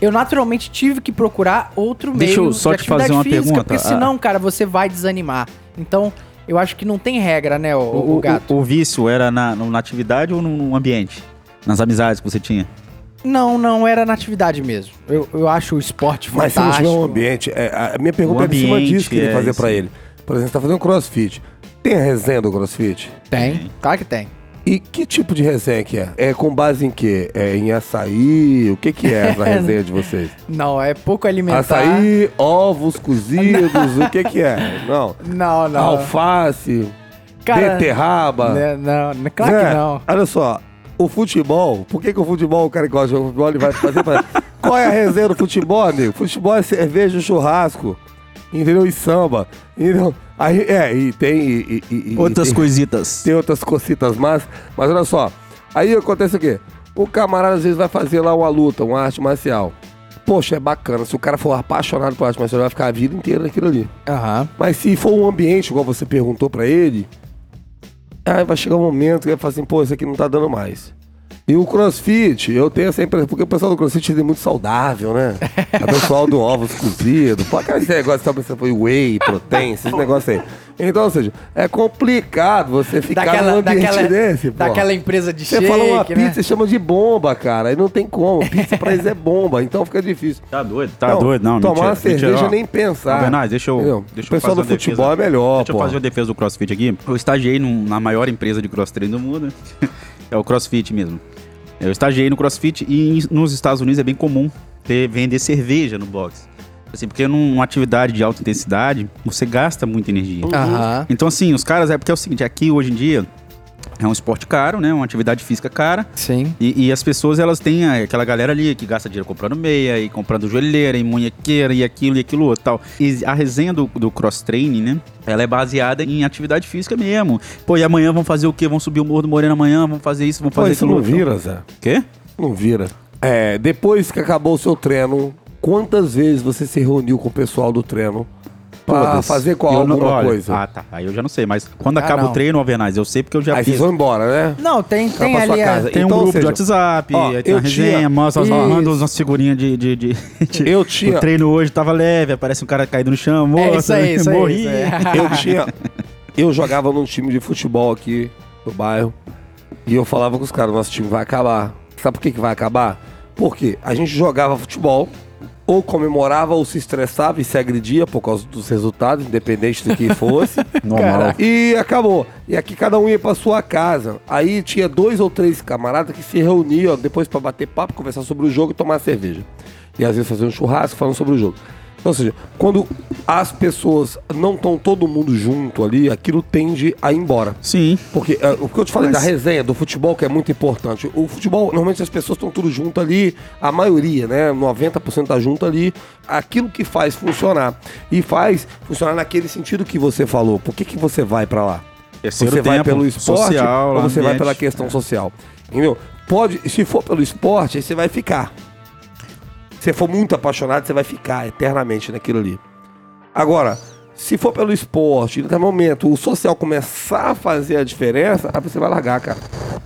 eu naturalmente tive que procurar outro Deixa meio eu só de te fazer uma física, pergunta. Porque senão, cara, você vai desanimar. Então, eu acho que não tem regra, né, o, o, o gato. O, o, vício era na, na atividade ou no ambiente? Nas amizades que você tinha? Não, não, era na atividade mesmo. Eu, eu acho o esporte Mas fantástico. Mas se não tiver um ambiente, é, a minha pergunta é em cima disso que ele é fazer para ele. Por exemplo, você tá fazendo crossfit. Tem a resenha do crossfit? Tem, claro que tem. E que tipo de resenha que é? É com base em quê? É em açaí? O que que é essa resenha de vocês? Não, é pouco alimentar. Açaí, ovos cozidos, o que que é? Não. Não, não. Alface, Cara, beterraba. né, Não, não, claro Zé, que não. Olha só, o futebol, por que, que o futebol, o cara que gosta de futebol, ele vai fazer pra... Qual é a resenha do futebol, amigo? Futebol é cerveja e churrasco, entendeu? E samba, entendeu? Aí, é, e tem... E, e- e- Outras tem, coisitas. Tem outras cositas mas mas olha só, aí acontece o quê? O camarada às vezes vai fazer lá uma luta, uma arte marcial. Poxa, é bacana, se o cara for apaixonado por arte marcial, ele vai ficar a vida inteira naquilo ali. Aham. Mas se for um ambiente, igual você perguntou pra ele, aí vai chegar um momento que ele vai falar assim, pô, isso aqui não tá dando mais. E o crossfit, eu tenho essa impressão, porque o pessoal do crossfit é muito saudável, né? O pessoal do ovos cozido, pô, aquele negócio, sabe, você foi whey, protein, esses negócios aí. Então, ou seja, é complicado você ficar Daquela, num ambiente daquela, desse, pô. daquela empresa de Você shake, fala uma né? pizza e chama de bomba, cara. Aí não tem como. Pizza pra eles é bomba, então fica difícil. Tá doido, tá doido, não. Tomar mentira, uma cerveja mentira, nem pensar. Não, Bernardo, deixa eu. Entendeu? Deixa o pessoal eu do fazer uma futebol defesa. é melhor, Deixa eu pô. fazer a defesa do CrossFit aqui. Eu estagiei num- na maior empresa de cross treino do mundo. é o CrossFit mesmo. Eu estagiei no CrossFit e nos Estados Unidos é bem comum ter, vender cerveja no box. Assim, porque numa atividade de alta intensidade, você gasta muita energia. Aham. Então, assim, os caras, é porque é o seguinte, aqui hoje em dia é um esporte caro, né? Uma atividade física cara. Sim. E, e as pessoas, elas têm ah, aquela galera ali que gasta dinheiro comprando meia, e comprando joelheira, e munhequeira, e aquilo, e aquilo outro tal. E a resenha do, do cross-training, né? Ela é baseada em atividade física mesmo. Pô, e amanhã vamos fazer o quê? Vamos subir o Morro do Moreno amanhã, vamos fazer isso, vamos Pô, fazer isso aquilo não vira, Zé. Quê? Não vira. É, depois que acabou o seu treino, quantas vezes você se reuniu com o pessoal do treino pra fazer qual Eu não- alguma olha, coisa? Ah, tá. Aí eu já não sei, mas quando Ah, acaba não. o treino, Alvernaz, eu sei porque eu já Aí fiz. vocês vão embora, né? Não, tem, Vai tem ali. a-. Tem um Então, ou grupo seja, de WhatsApp, ó, aí tem eu a resenha, tinha- mostra, Isso. manda umas figurinhas de, de, de, de- Eu tinha- O treino hoje tava leve, aparece um cara caído no chão, moça, É isso aí, isso aí, morri. isso aí. Eu tinha. Eu jogava num time de futebol aqui no bairro. E eu falava com os caras, nosso time vai acabar. Sabe por que, que vai acabar? Porque a gente jogava futebol, ou comemorava, ou se estressava e se agredia por causa dos resultados, independente do que fosse. Normal. E acabou. E aqui cada um ia pra sua casa. Aí tinha dois ou três camaradas que se reuniam depois pra bater papo, conversar sobre o jogo e tomar cerveja. E às vezes fazer um churrasco falando sobre o jogo. Ou seja, quando as pessoas não estão todo mundo junto ali, aquilo tende a ir embora. Sim. Porque é, o que eu te falei Mas- da resenha, do futebol, que é muito importante. O futebol, normalmente as pessoas estão tudo junto ali, a maioria, né? 90% tá junto ali. Aquilo que faz funcionar. E faz funcionar naquele sentido que você falou. Por que, que você vai pra lá? Terceiro você vai tempo, pelo esporte social, ou você vai ambiente. pela questão social? Entendeu? Pode, se for pelo esporte, aí você vai ficar. Se você for muito apaixonado, você vai ficar eternamente naquilo ali. Agora, se for pelo esporte, no momento o social começar a fazer a diferença, aí você vai largar, cara.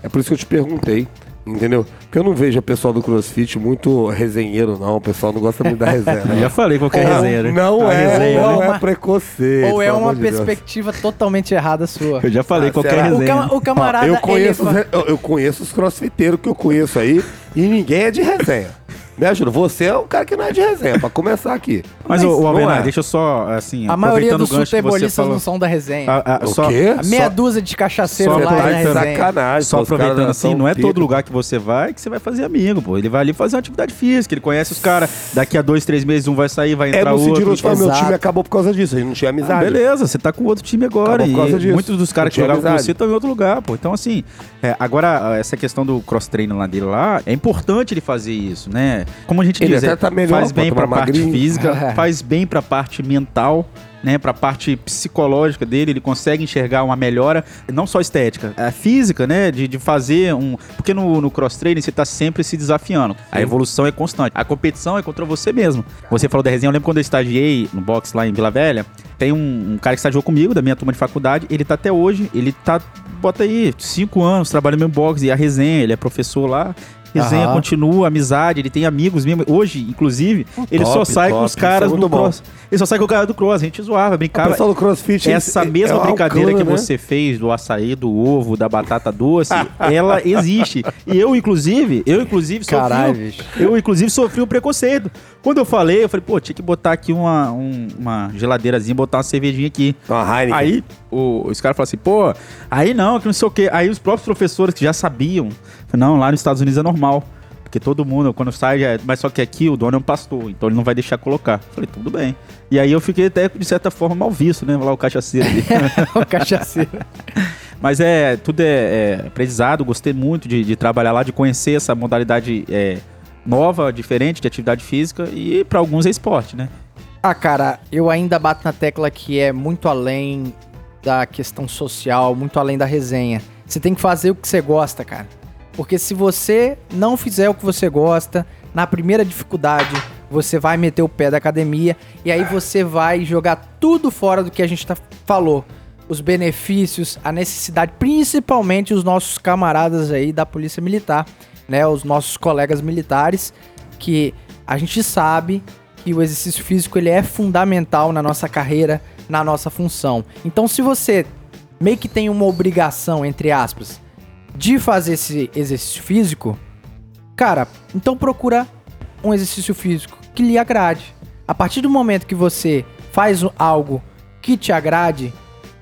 É por isso que eu te perguntei, entendeu? Porque eu não vejo o pessoal do CrossFit muito resenheiro, não. O pessoal não gosta muito da resenha. Eu né? já falei qualquer Não, resenha, né? Não A é, resenha, não né? é preconceito. Ou é uma de Deus. perspectiva totalmente errada sua. Eu já falei Ah, qualquer será? O, resenha. cama- o camarada. eu conheço, ele os eu, eu conheço os crossfiteiros que eu conheço aí e ninguém é de resenha. Me ajuda, você é o cara que não é de resenha, pra começar aqui. Mas, o, o Alvenar, é. deixa eu só, assim, A maioria dos o futebolistas não são da resenha. a- a- O só, quê? A meia Só- dúzia de cachaceiros lá tá é da de resenha. sacanagem. Só aproveitando assim, não é todo lugar que você vai que você vai fazer amigo, pô. Ele vai ali fazer uma atividade física, ele conhece os caras. Daqui a dois, três meses um vai sair, vai É entrar no outro. sentido falar, meu time acabou por causa disso, a gente não tinha Ah, amizade. beleza, você tá com outro time agora. Acabou por causa E disso. muitos dos caras que jogavam com você estão em outro lugar, pô. Então, assim, é, agora, essa questão do cross-treino lá dele lá, é importante ele fazer isso, né? Como a gente Ele diz, até é, tá melhor, faz bem pra mais parte física, faz bem pra parte mental. Né, pra parte psicológica dele, ele consegue enxergar uma melhora, não só estética, a física, né? De, de fazer um. Porque no, no cross-training você tá sempre se desafiando. A evolução é constante. A competição é contra você mesmo. Você falou da resenha, eu lembro quando eu estagiei no box lá em Vila Velha, tem um, um cara que estagiou comigo, da minha turma de faculdade, ele tá até hoje, ele tá, bota aí, cinco anos, trabalha no mesmo box, e a resenha, ele é professor lá. Resenha Aham. continua, amizade, ele tem amigos mesmo. Hoje, inclusive, ele top, só sai com top. os caras Isso é do bom. cross. Ele só sai com o cara do cross, a gente zoava, O brincava. pessoal do crossfit... Essa eles- mesma é um brincadeira que né? você fez do açaí, do ovo, da batata doce, ela existe. E eu, inclusive, eu, inclusive, sofri. Caralho, bicho. Eu, inclusive, sofri um preconceito. Quando eu falei, eu falei, pô, tinha que botar aqui uma, um- uma geladeirazinha, botar uma cervejinha aqui. Uma Heineken. Aí, o, os caras falam assim, pô, aí não, que não sei o quê. Aí os próprios professores que já sabiam, não, lá nos Estados Unidos é normal. Porque todo mundo, quando sai, é, mas só que aqui o dono é um pastor, então ele não vai deixar colocar. Falei, tudo bem. E aí eu fiquei até, de certa forma, mal visto, né? Lá o cachaceiro ali. o cachaceiro. Mas é, tudo é, é aprendizado, gostei muito de, de, trabalhar lá, de conhecer essa modalidade é, nova, diferente de atividade física e para alguns é esporte, né? Ah, cara, eu ainda bato na tecla que é muito além da questão social, muito além da resenha. Você tem que fazer o que você gosta, cara. Porque se você não fizer o que você gosta, na primeira dificuldade, você vai meter o pé da academia e aí você vai jogar tudo fora do que a gente tá, falou. Os benefícios, a necessidade, principalmente os nossos camaradas aí da Polícia Militar, né? Os nossos colegas militares, que a gente sabe que o exercício físico ele é fundamental na nossa carreira, na nossa função. Então, se você meio que tem uma obrigação, entre aspas, de fazer esse exercício físico, cara, então procura um exercício físico que lhe agrade. A partir do momento que você faz algo que te agrade,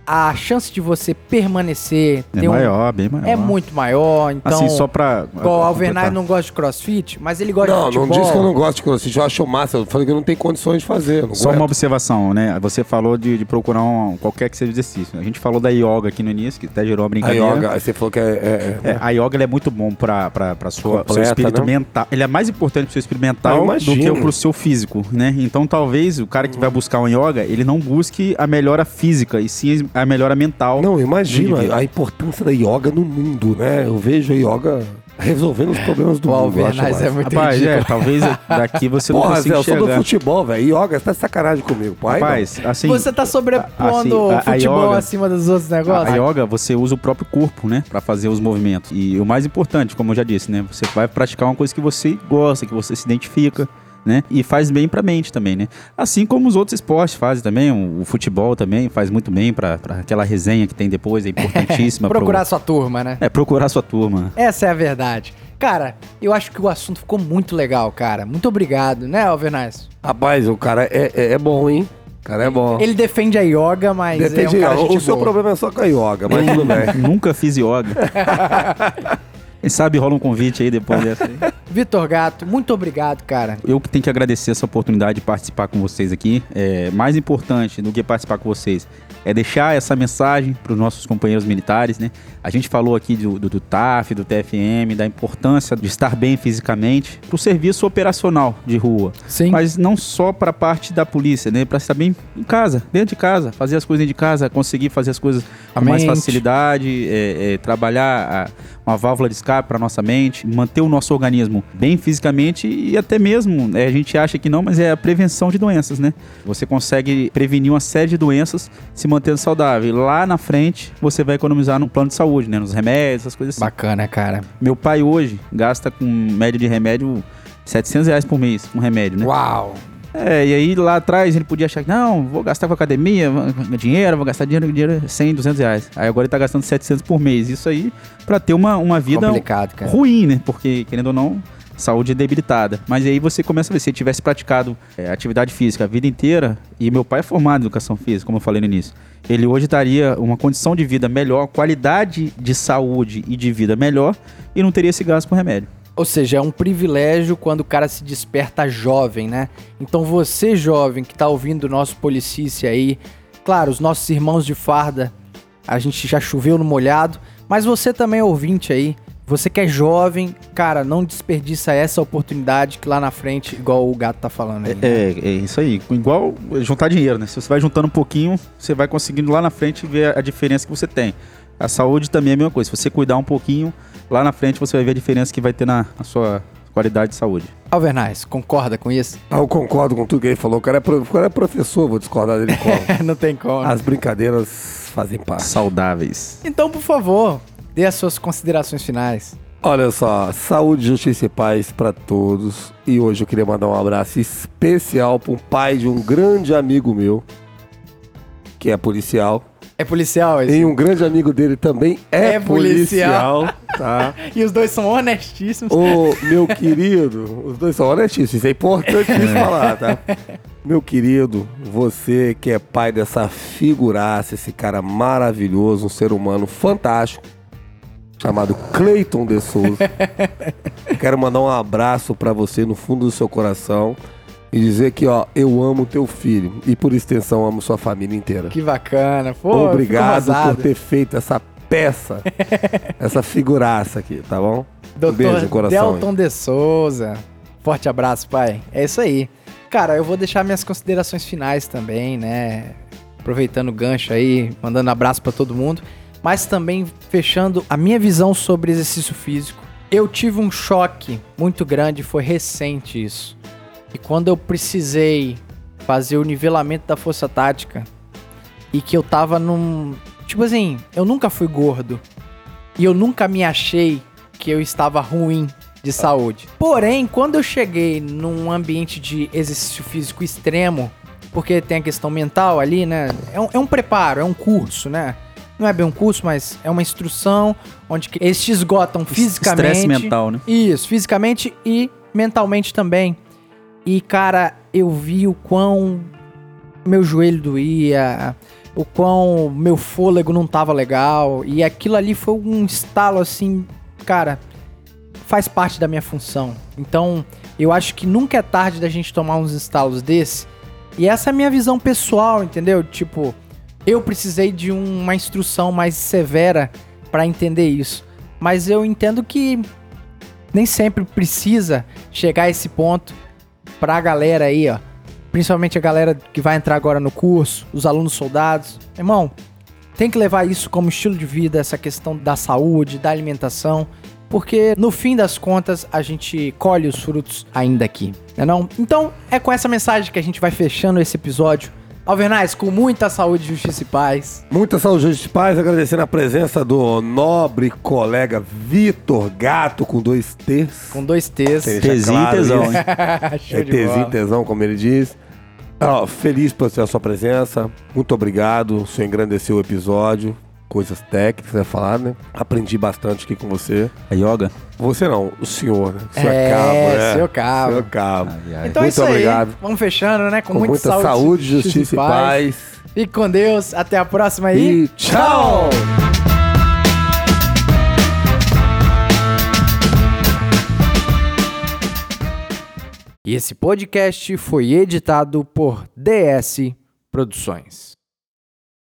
a chance de você permanecer é maior, um, bem maior. É muito maior. Então, assim, só pra. o Alvernaz não gosta de crossfit, mas ele gosta não, de futebol. Não, não disse que eu não gosto de crossfit, eu acho massa. Eu falei que eu não tenho condições de fazer. Só aguento. uma observação, né? Você falou de, de procurar um, qualquer que seja exercício. A gente falou da yoga aqui no início, que até gerou uma brincadeira. A yoga, você falou que é. é, é, é a yoga é muito bom pra, pra, pra sua, Completa, seu espírito não? mental. Ele é mais importante pro seu espírito mental do que pro seu físico, né? Então talvez o cara que vai buscar um yoga, ele não busque a melhora física, e sim a melhora mental não, imagina a importância da yoga no mundo, né? Eu vejo a yoga resolvendo os problemas do mundo. O é muito Rapaz, é, talvez daqui você Porra, não consiga Zé, eu sou do futebol, velho. Yoga, você tá de sacanagem comigo. Pai, Rapaz, assim... Você tá sobrepondo assim, a, a futebol yoga, acima dos outros negócios? A, a yoga, você usa o próprio corpo, né? Pra fazer os movimentos. E o mais importante, como eu já disse, né? Você vai praticar uma coisa que você gosta, que você se identifica né? E faz bem para a mente também, né? Assim como os outros esportes fazem também, o, o futebol também faz muito bem para aquela resenha que tem depois, é importantíssima. procurar pro... sua turma, né? É, procurar sua turma. Essa é a verdade. Cara, eu acho que o assunto ficou muito legal, cara. Muito obrigado, né, Alvernaz? Rapaz, o cara é, é, é bom, hein? O cara é bom. Ele defende a yoga, mas defende é um O seu problema é só com a yoga, mas tudo bem. Nunca fiz yoga. Quem sabe rola um convite aí depois dessa aí. Vitor Gato, muito obrigado, cara. Eu que tenho que agradecer essa oportunidade de participar com vocês aqui. É, mais importante do que participar com vocês é deixar essa mensagem para os nossos companheiros militares, né? A gente falou aqui do, do, do TAF, do TFM, da importância de estar bem fisicamente para o serviço operacional de rua. Sim. Mas não só para a parte da polícia, né? Para estar bem em casa, dentro de casa, fazer as coisas dentro de casa, conseguir fazer as coisas com mais facilidade, é, é, trabalhar a, uma válvula de escape para nossa mente, manter o nosso organismo bem fisicamente e até mesmo, é, a gente acha que não, mas é a prevenção de doenças, né? Você consegue prevenir uma série de doenças se mantendo saudável. Lá na frente, você vai economizar no plano de saúde, né? Nos remédios, essas coisas assim. Bacana, cara. Meu pai hoje gasta com média de remédio 700 reais por mês com remédio, né? Uau! É, e aí lá atrás ele podia achar que não, vou gastar com academia, dinheiro, vou gastar dinheiro, dinheiro 100, 200 reais. Aí agora ele tá gastando 700 por mês. Isso aí pra ter uma, uma vida ruim, né? Porque, querendo ou não, saúde debilitada. Mas aí você começa a ver, se ele tivesse praticado é, atividade física a vida inteira, e meu pai é formado em educação física, como eu falei no início, ele hoje estaria uma condição de vida melhor, qualidade de saúde e de vida melhor, e não teria esse gasto com remédio. Ou seja, é um privilégio quando o cara se desperta jovem, né? Então você, jovem, que tá ouvindo o nosso policice aí, claro, os nossos irmãos de farda, a gente já choveu no molhado, mas você também, ouvinte aí, você que é jovem, cara, não desperdiça essa oportunidade que lá na frente, igual o gato tá falando aí. Né? É, é, isso aí. Igual juntar dinheiro, né? Se você vai juntando um pouquinho, você vai conseguindo lá na frente ver a diferença que você tem. A saúde também é a mesma coisa. Se você cuidar um pouquinho, lá na frente você vai ver a diferença que vai ter na, na sua qualidade de saúde. Alvernais, concorda com isso? Ah, eu concordo com tudo que ele falou. O cara é, pro, o cara é professor, vou discordar dele como. Não tem como. As brincadeiras fazem parte. Saudáveis. Então, por favor, dê as suas considerações finais. Olha só, saúde, justiça e paz para todos. E hoje eu queria mandar um abraço especial para o pai de um grande amigo meu, que é policial. É policial esse. E um grande amigo dele também é, É policial. policial. tá? E os dois são honestíssimos. Ô, meu querido, os dois são honestíssimos, isso é importantíssimo falar, tá? Meu querido, você que é pai dessa figuraça, esse cara maravilhoso, um ser humano fantástico, chamado Cleiton de Souza. Quero mandar um abraço pra você no fundo do seu coração e dizer que, ó, eu amo teu filho e por extensão amo sua família inteira. Que bacana. Pô, Obrigado por ter feito essa peça, essa figuraça aqui, tá bom? um Doutor beijo no coração. Delton de Souza. Forte abraço, pai. É isso aí. Cara, eu vou deixar minhas considerações finais também, né? Aproveitando o gancho aí, mandando abraço pra todo mundo, mas também fechando a minha visão sobre exercício físico. Eu tive um choque muito grande, foi recente isso. E quando eu precisei fazer o nivelamento da força tática e que eu tava num, tipo assim, eu nunca fui gordo e eu nunca me achei que eu estava ruim de saúde. Porém, quando eu cheguei num ambiente de exercício físico extremo, porque tem a questão mental ali, né? É um, é um preparo, é um curso, né? Não é bem um curso, mas é uma instrução onde eles te esgotam fisicamente. Estresse mental, né? Isso, fisicamente e mentalmente também. E, cara, eu vi o quão meu joelho doía, o quão meu fôlego não tava legal. E aquilo ali foi um estalo assim, cara, faz parte da minha função. Então, eu acho que nunca é tarde da gente tomar uns estalos desse. E essa é a minha visão pessoal, entendeu? Tipo, eu precisei de uma instrução mais severa pra entender isso. Mas eu entendo que nem sempre precisa chegar a esse ponto pra galera aí, ó. Principalmente a galera que vai entrar agora no curso, os alunos soldados. Irmão, tem que levar isso como estilo de vida, essa questão da saúde, da alimentação, porque no fim das contas a gente colhe os frutos ainda aqui, né não? Então é com essa mensagem que a gente vai fechando esse episódio. Alvernais, com muita saúde, justiça e paz. Muita saúde de paz, agradecendo a presença do nobre colega Vitor Gato com dois T's. Com dois T's. E claro tesão, hein? Show É de Tzinho, bola. tesão, como ele diz. Ó, feliz por ter a sua presença. Muito obrigado. O senhor engrandeceu o episódio. Coisas técnicas, né? Falar, né? Aprendi bastante aqui com você. A yoga? Você não, o senhor, né? O senhor É, Cabo, né? senhor Cabo. Senhor Cabo. Ai, ai. Então é Muito isso obrigado. aí. Vamos fechando, né? Com, Com muita, muita saúde, justiça e paz. Fique com Deus. Até a próxima aí. E tchau! E esse podcast foi editado por DS Produções.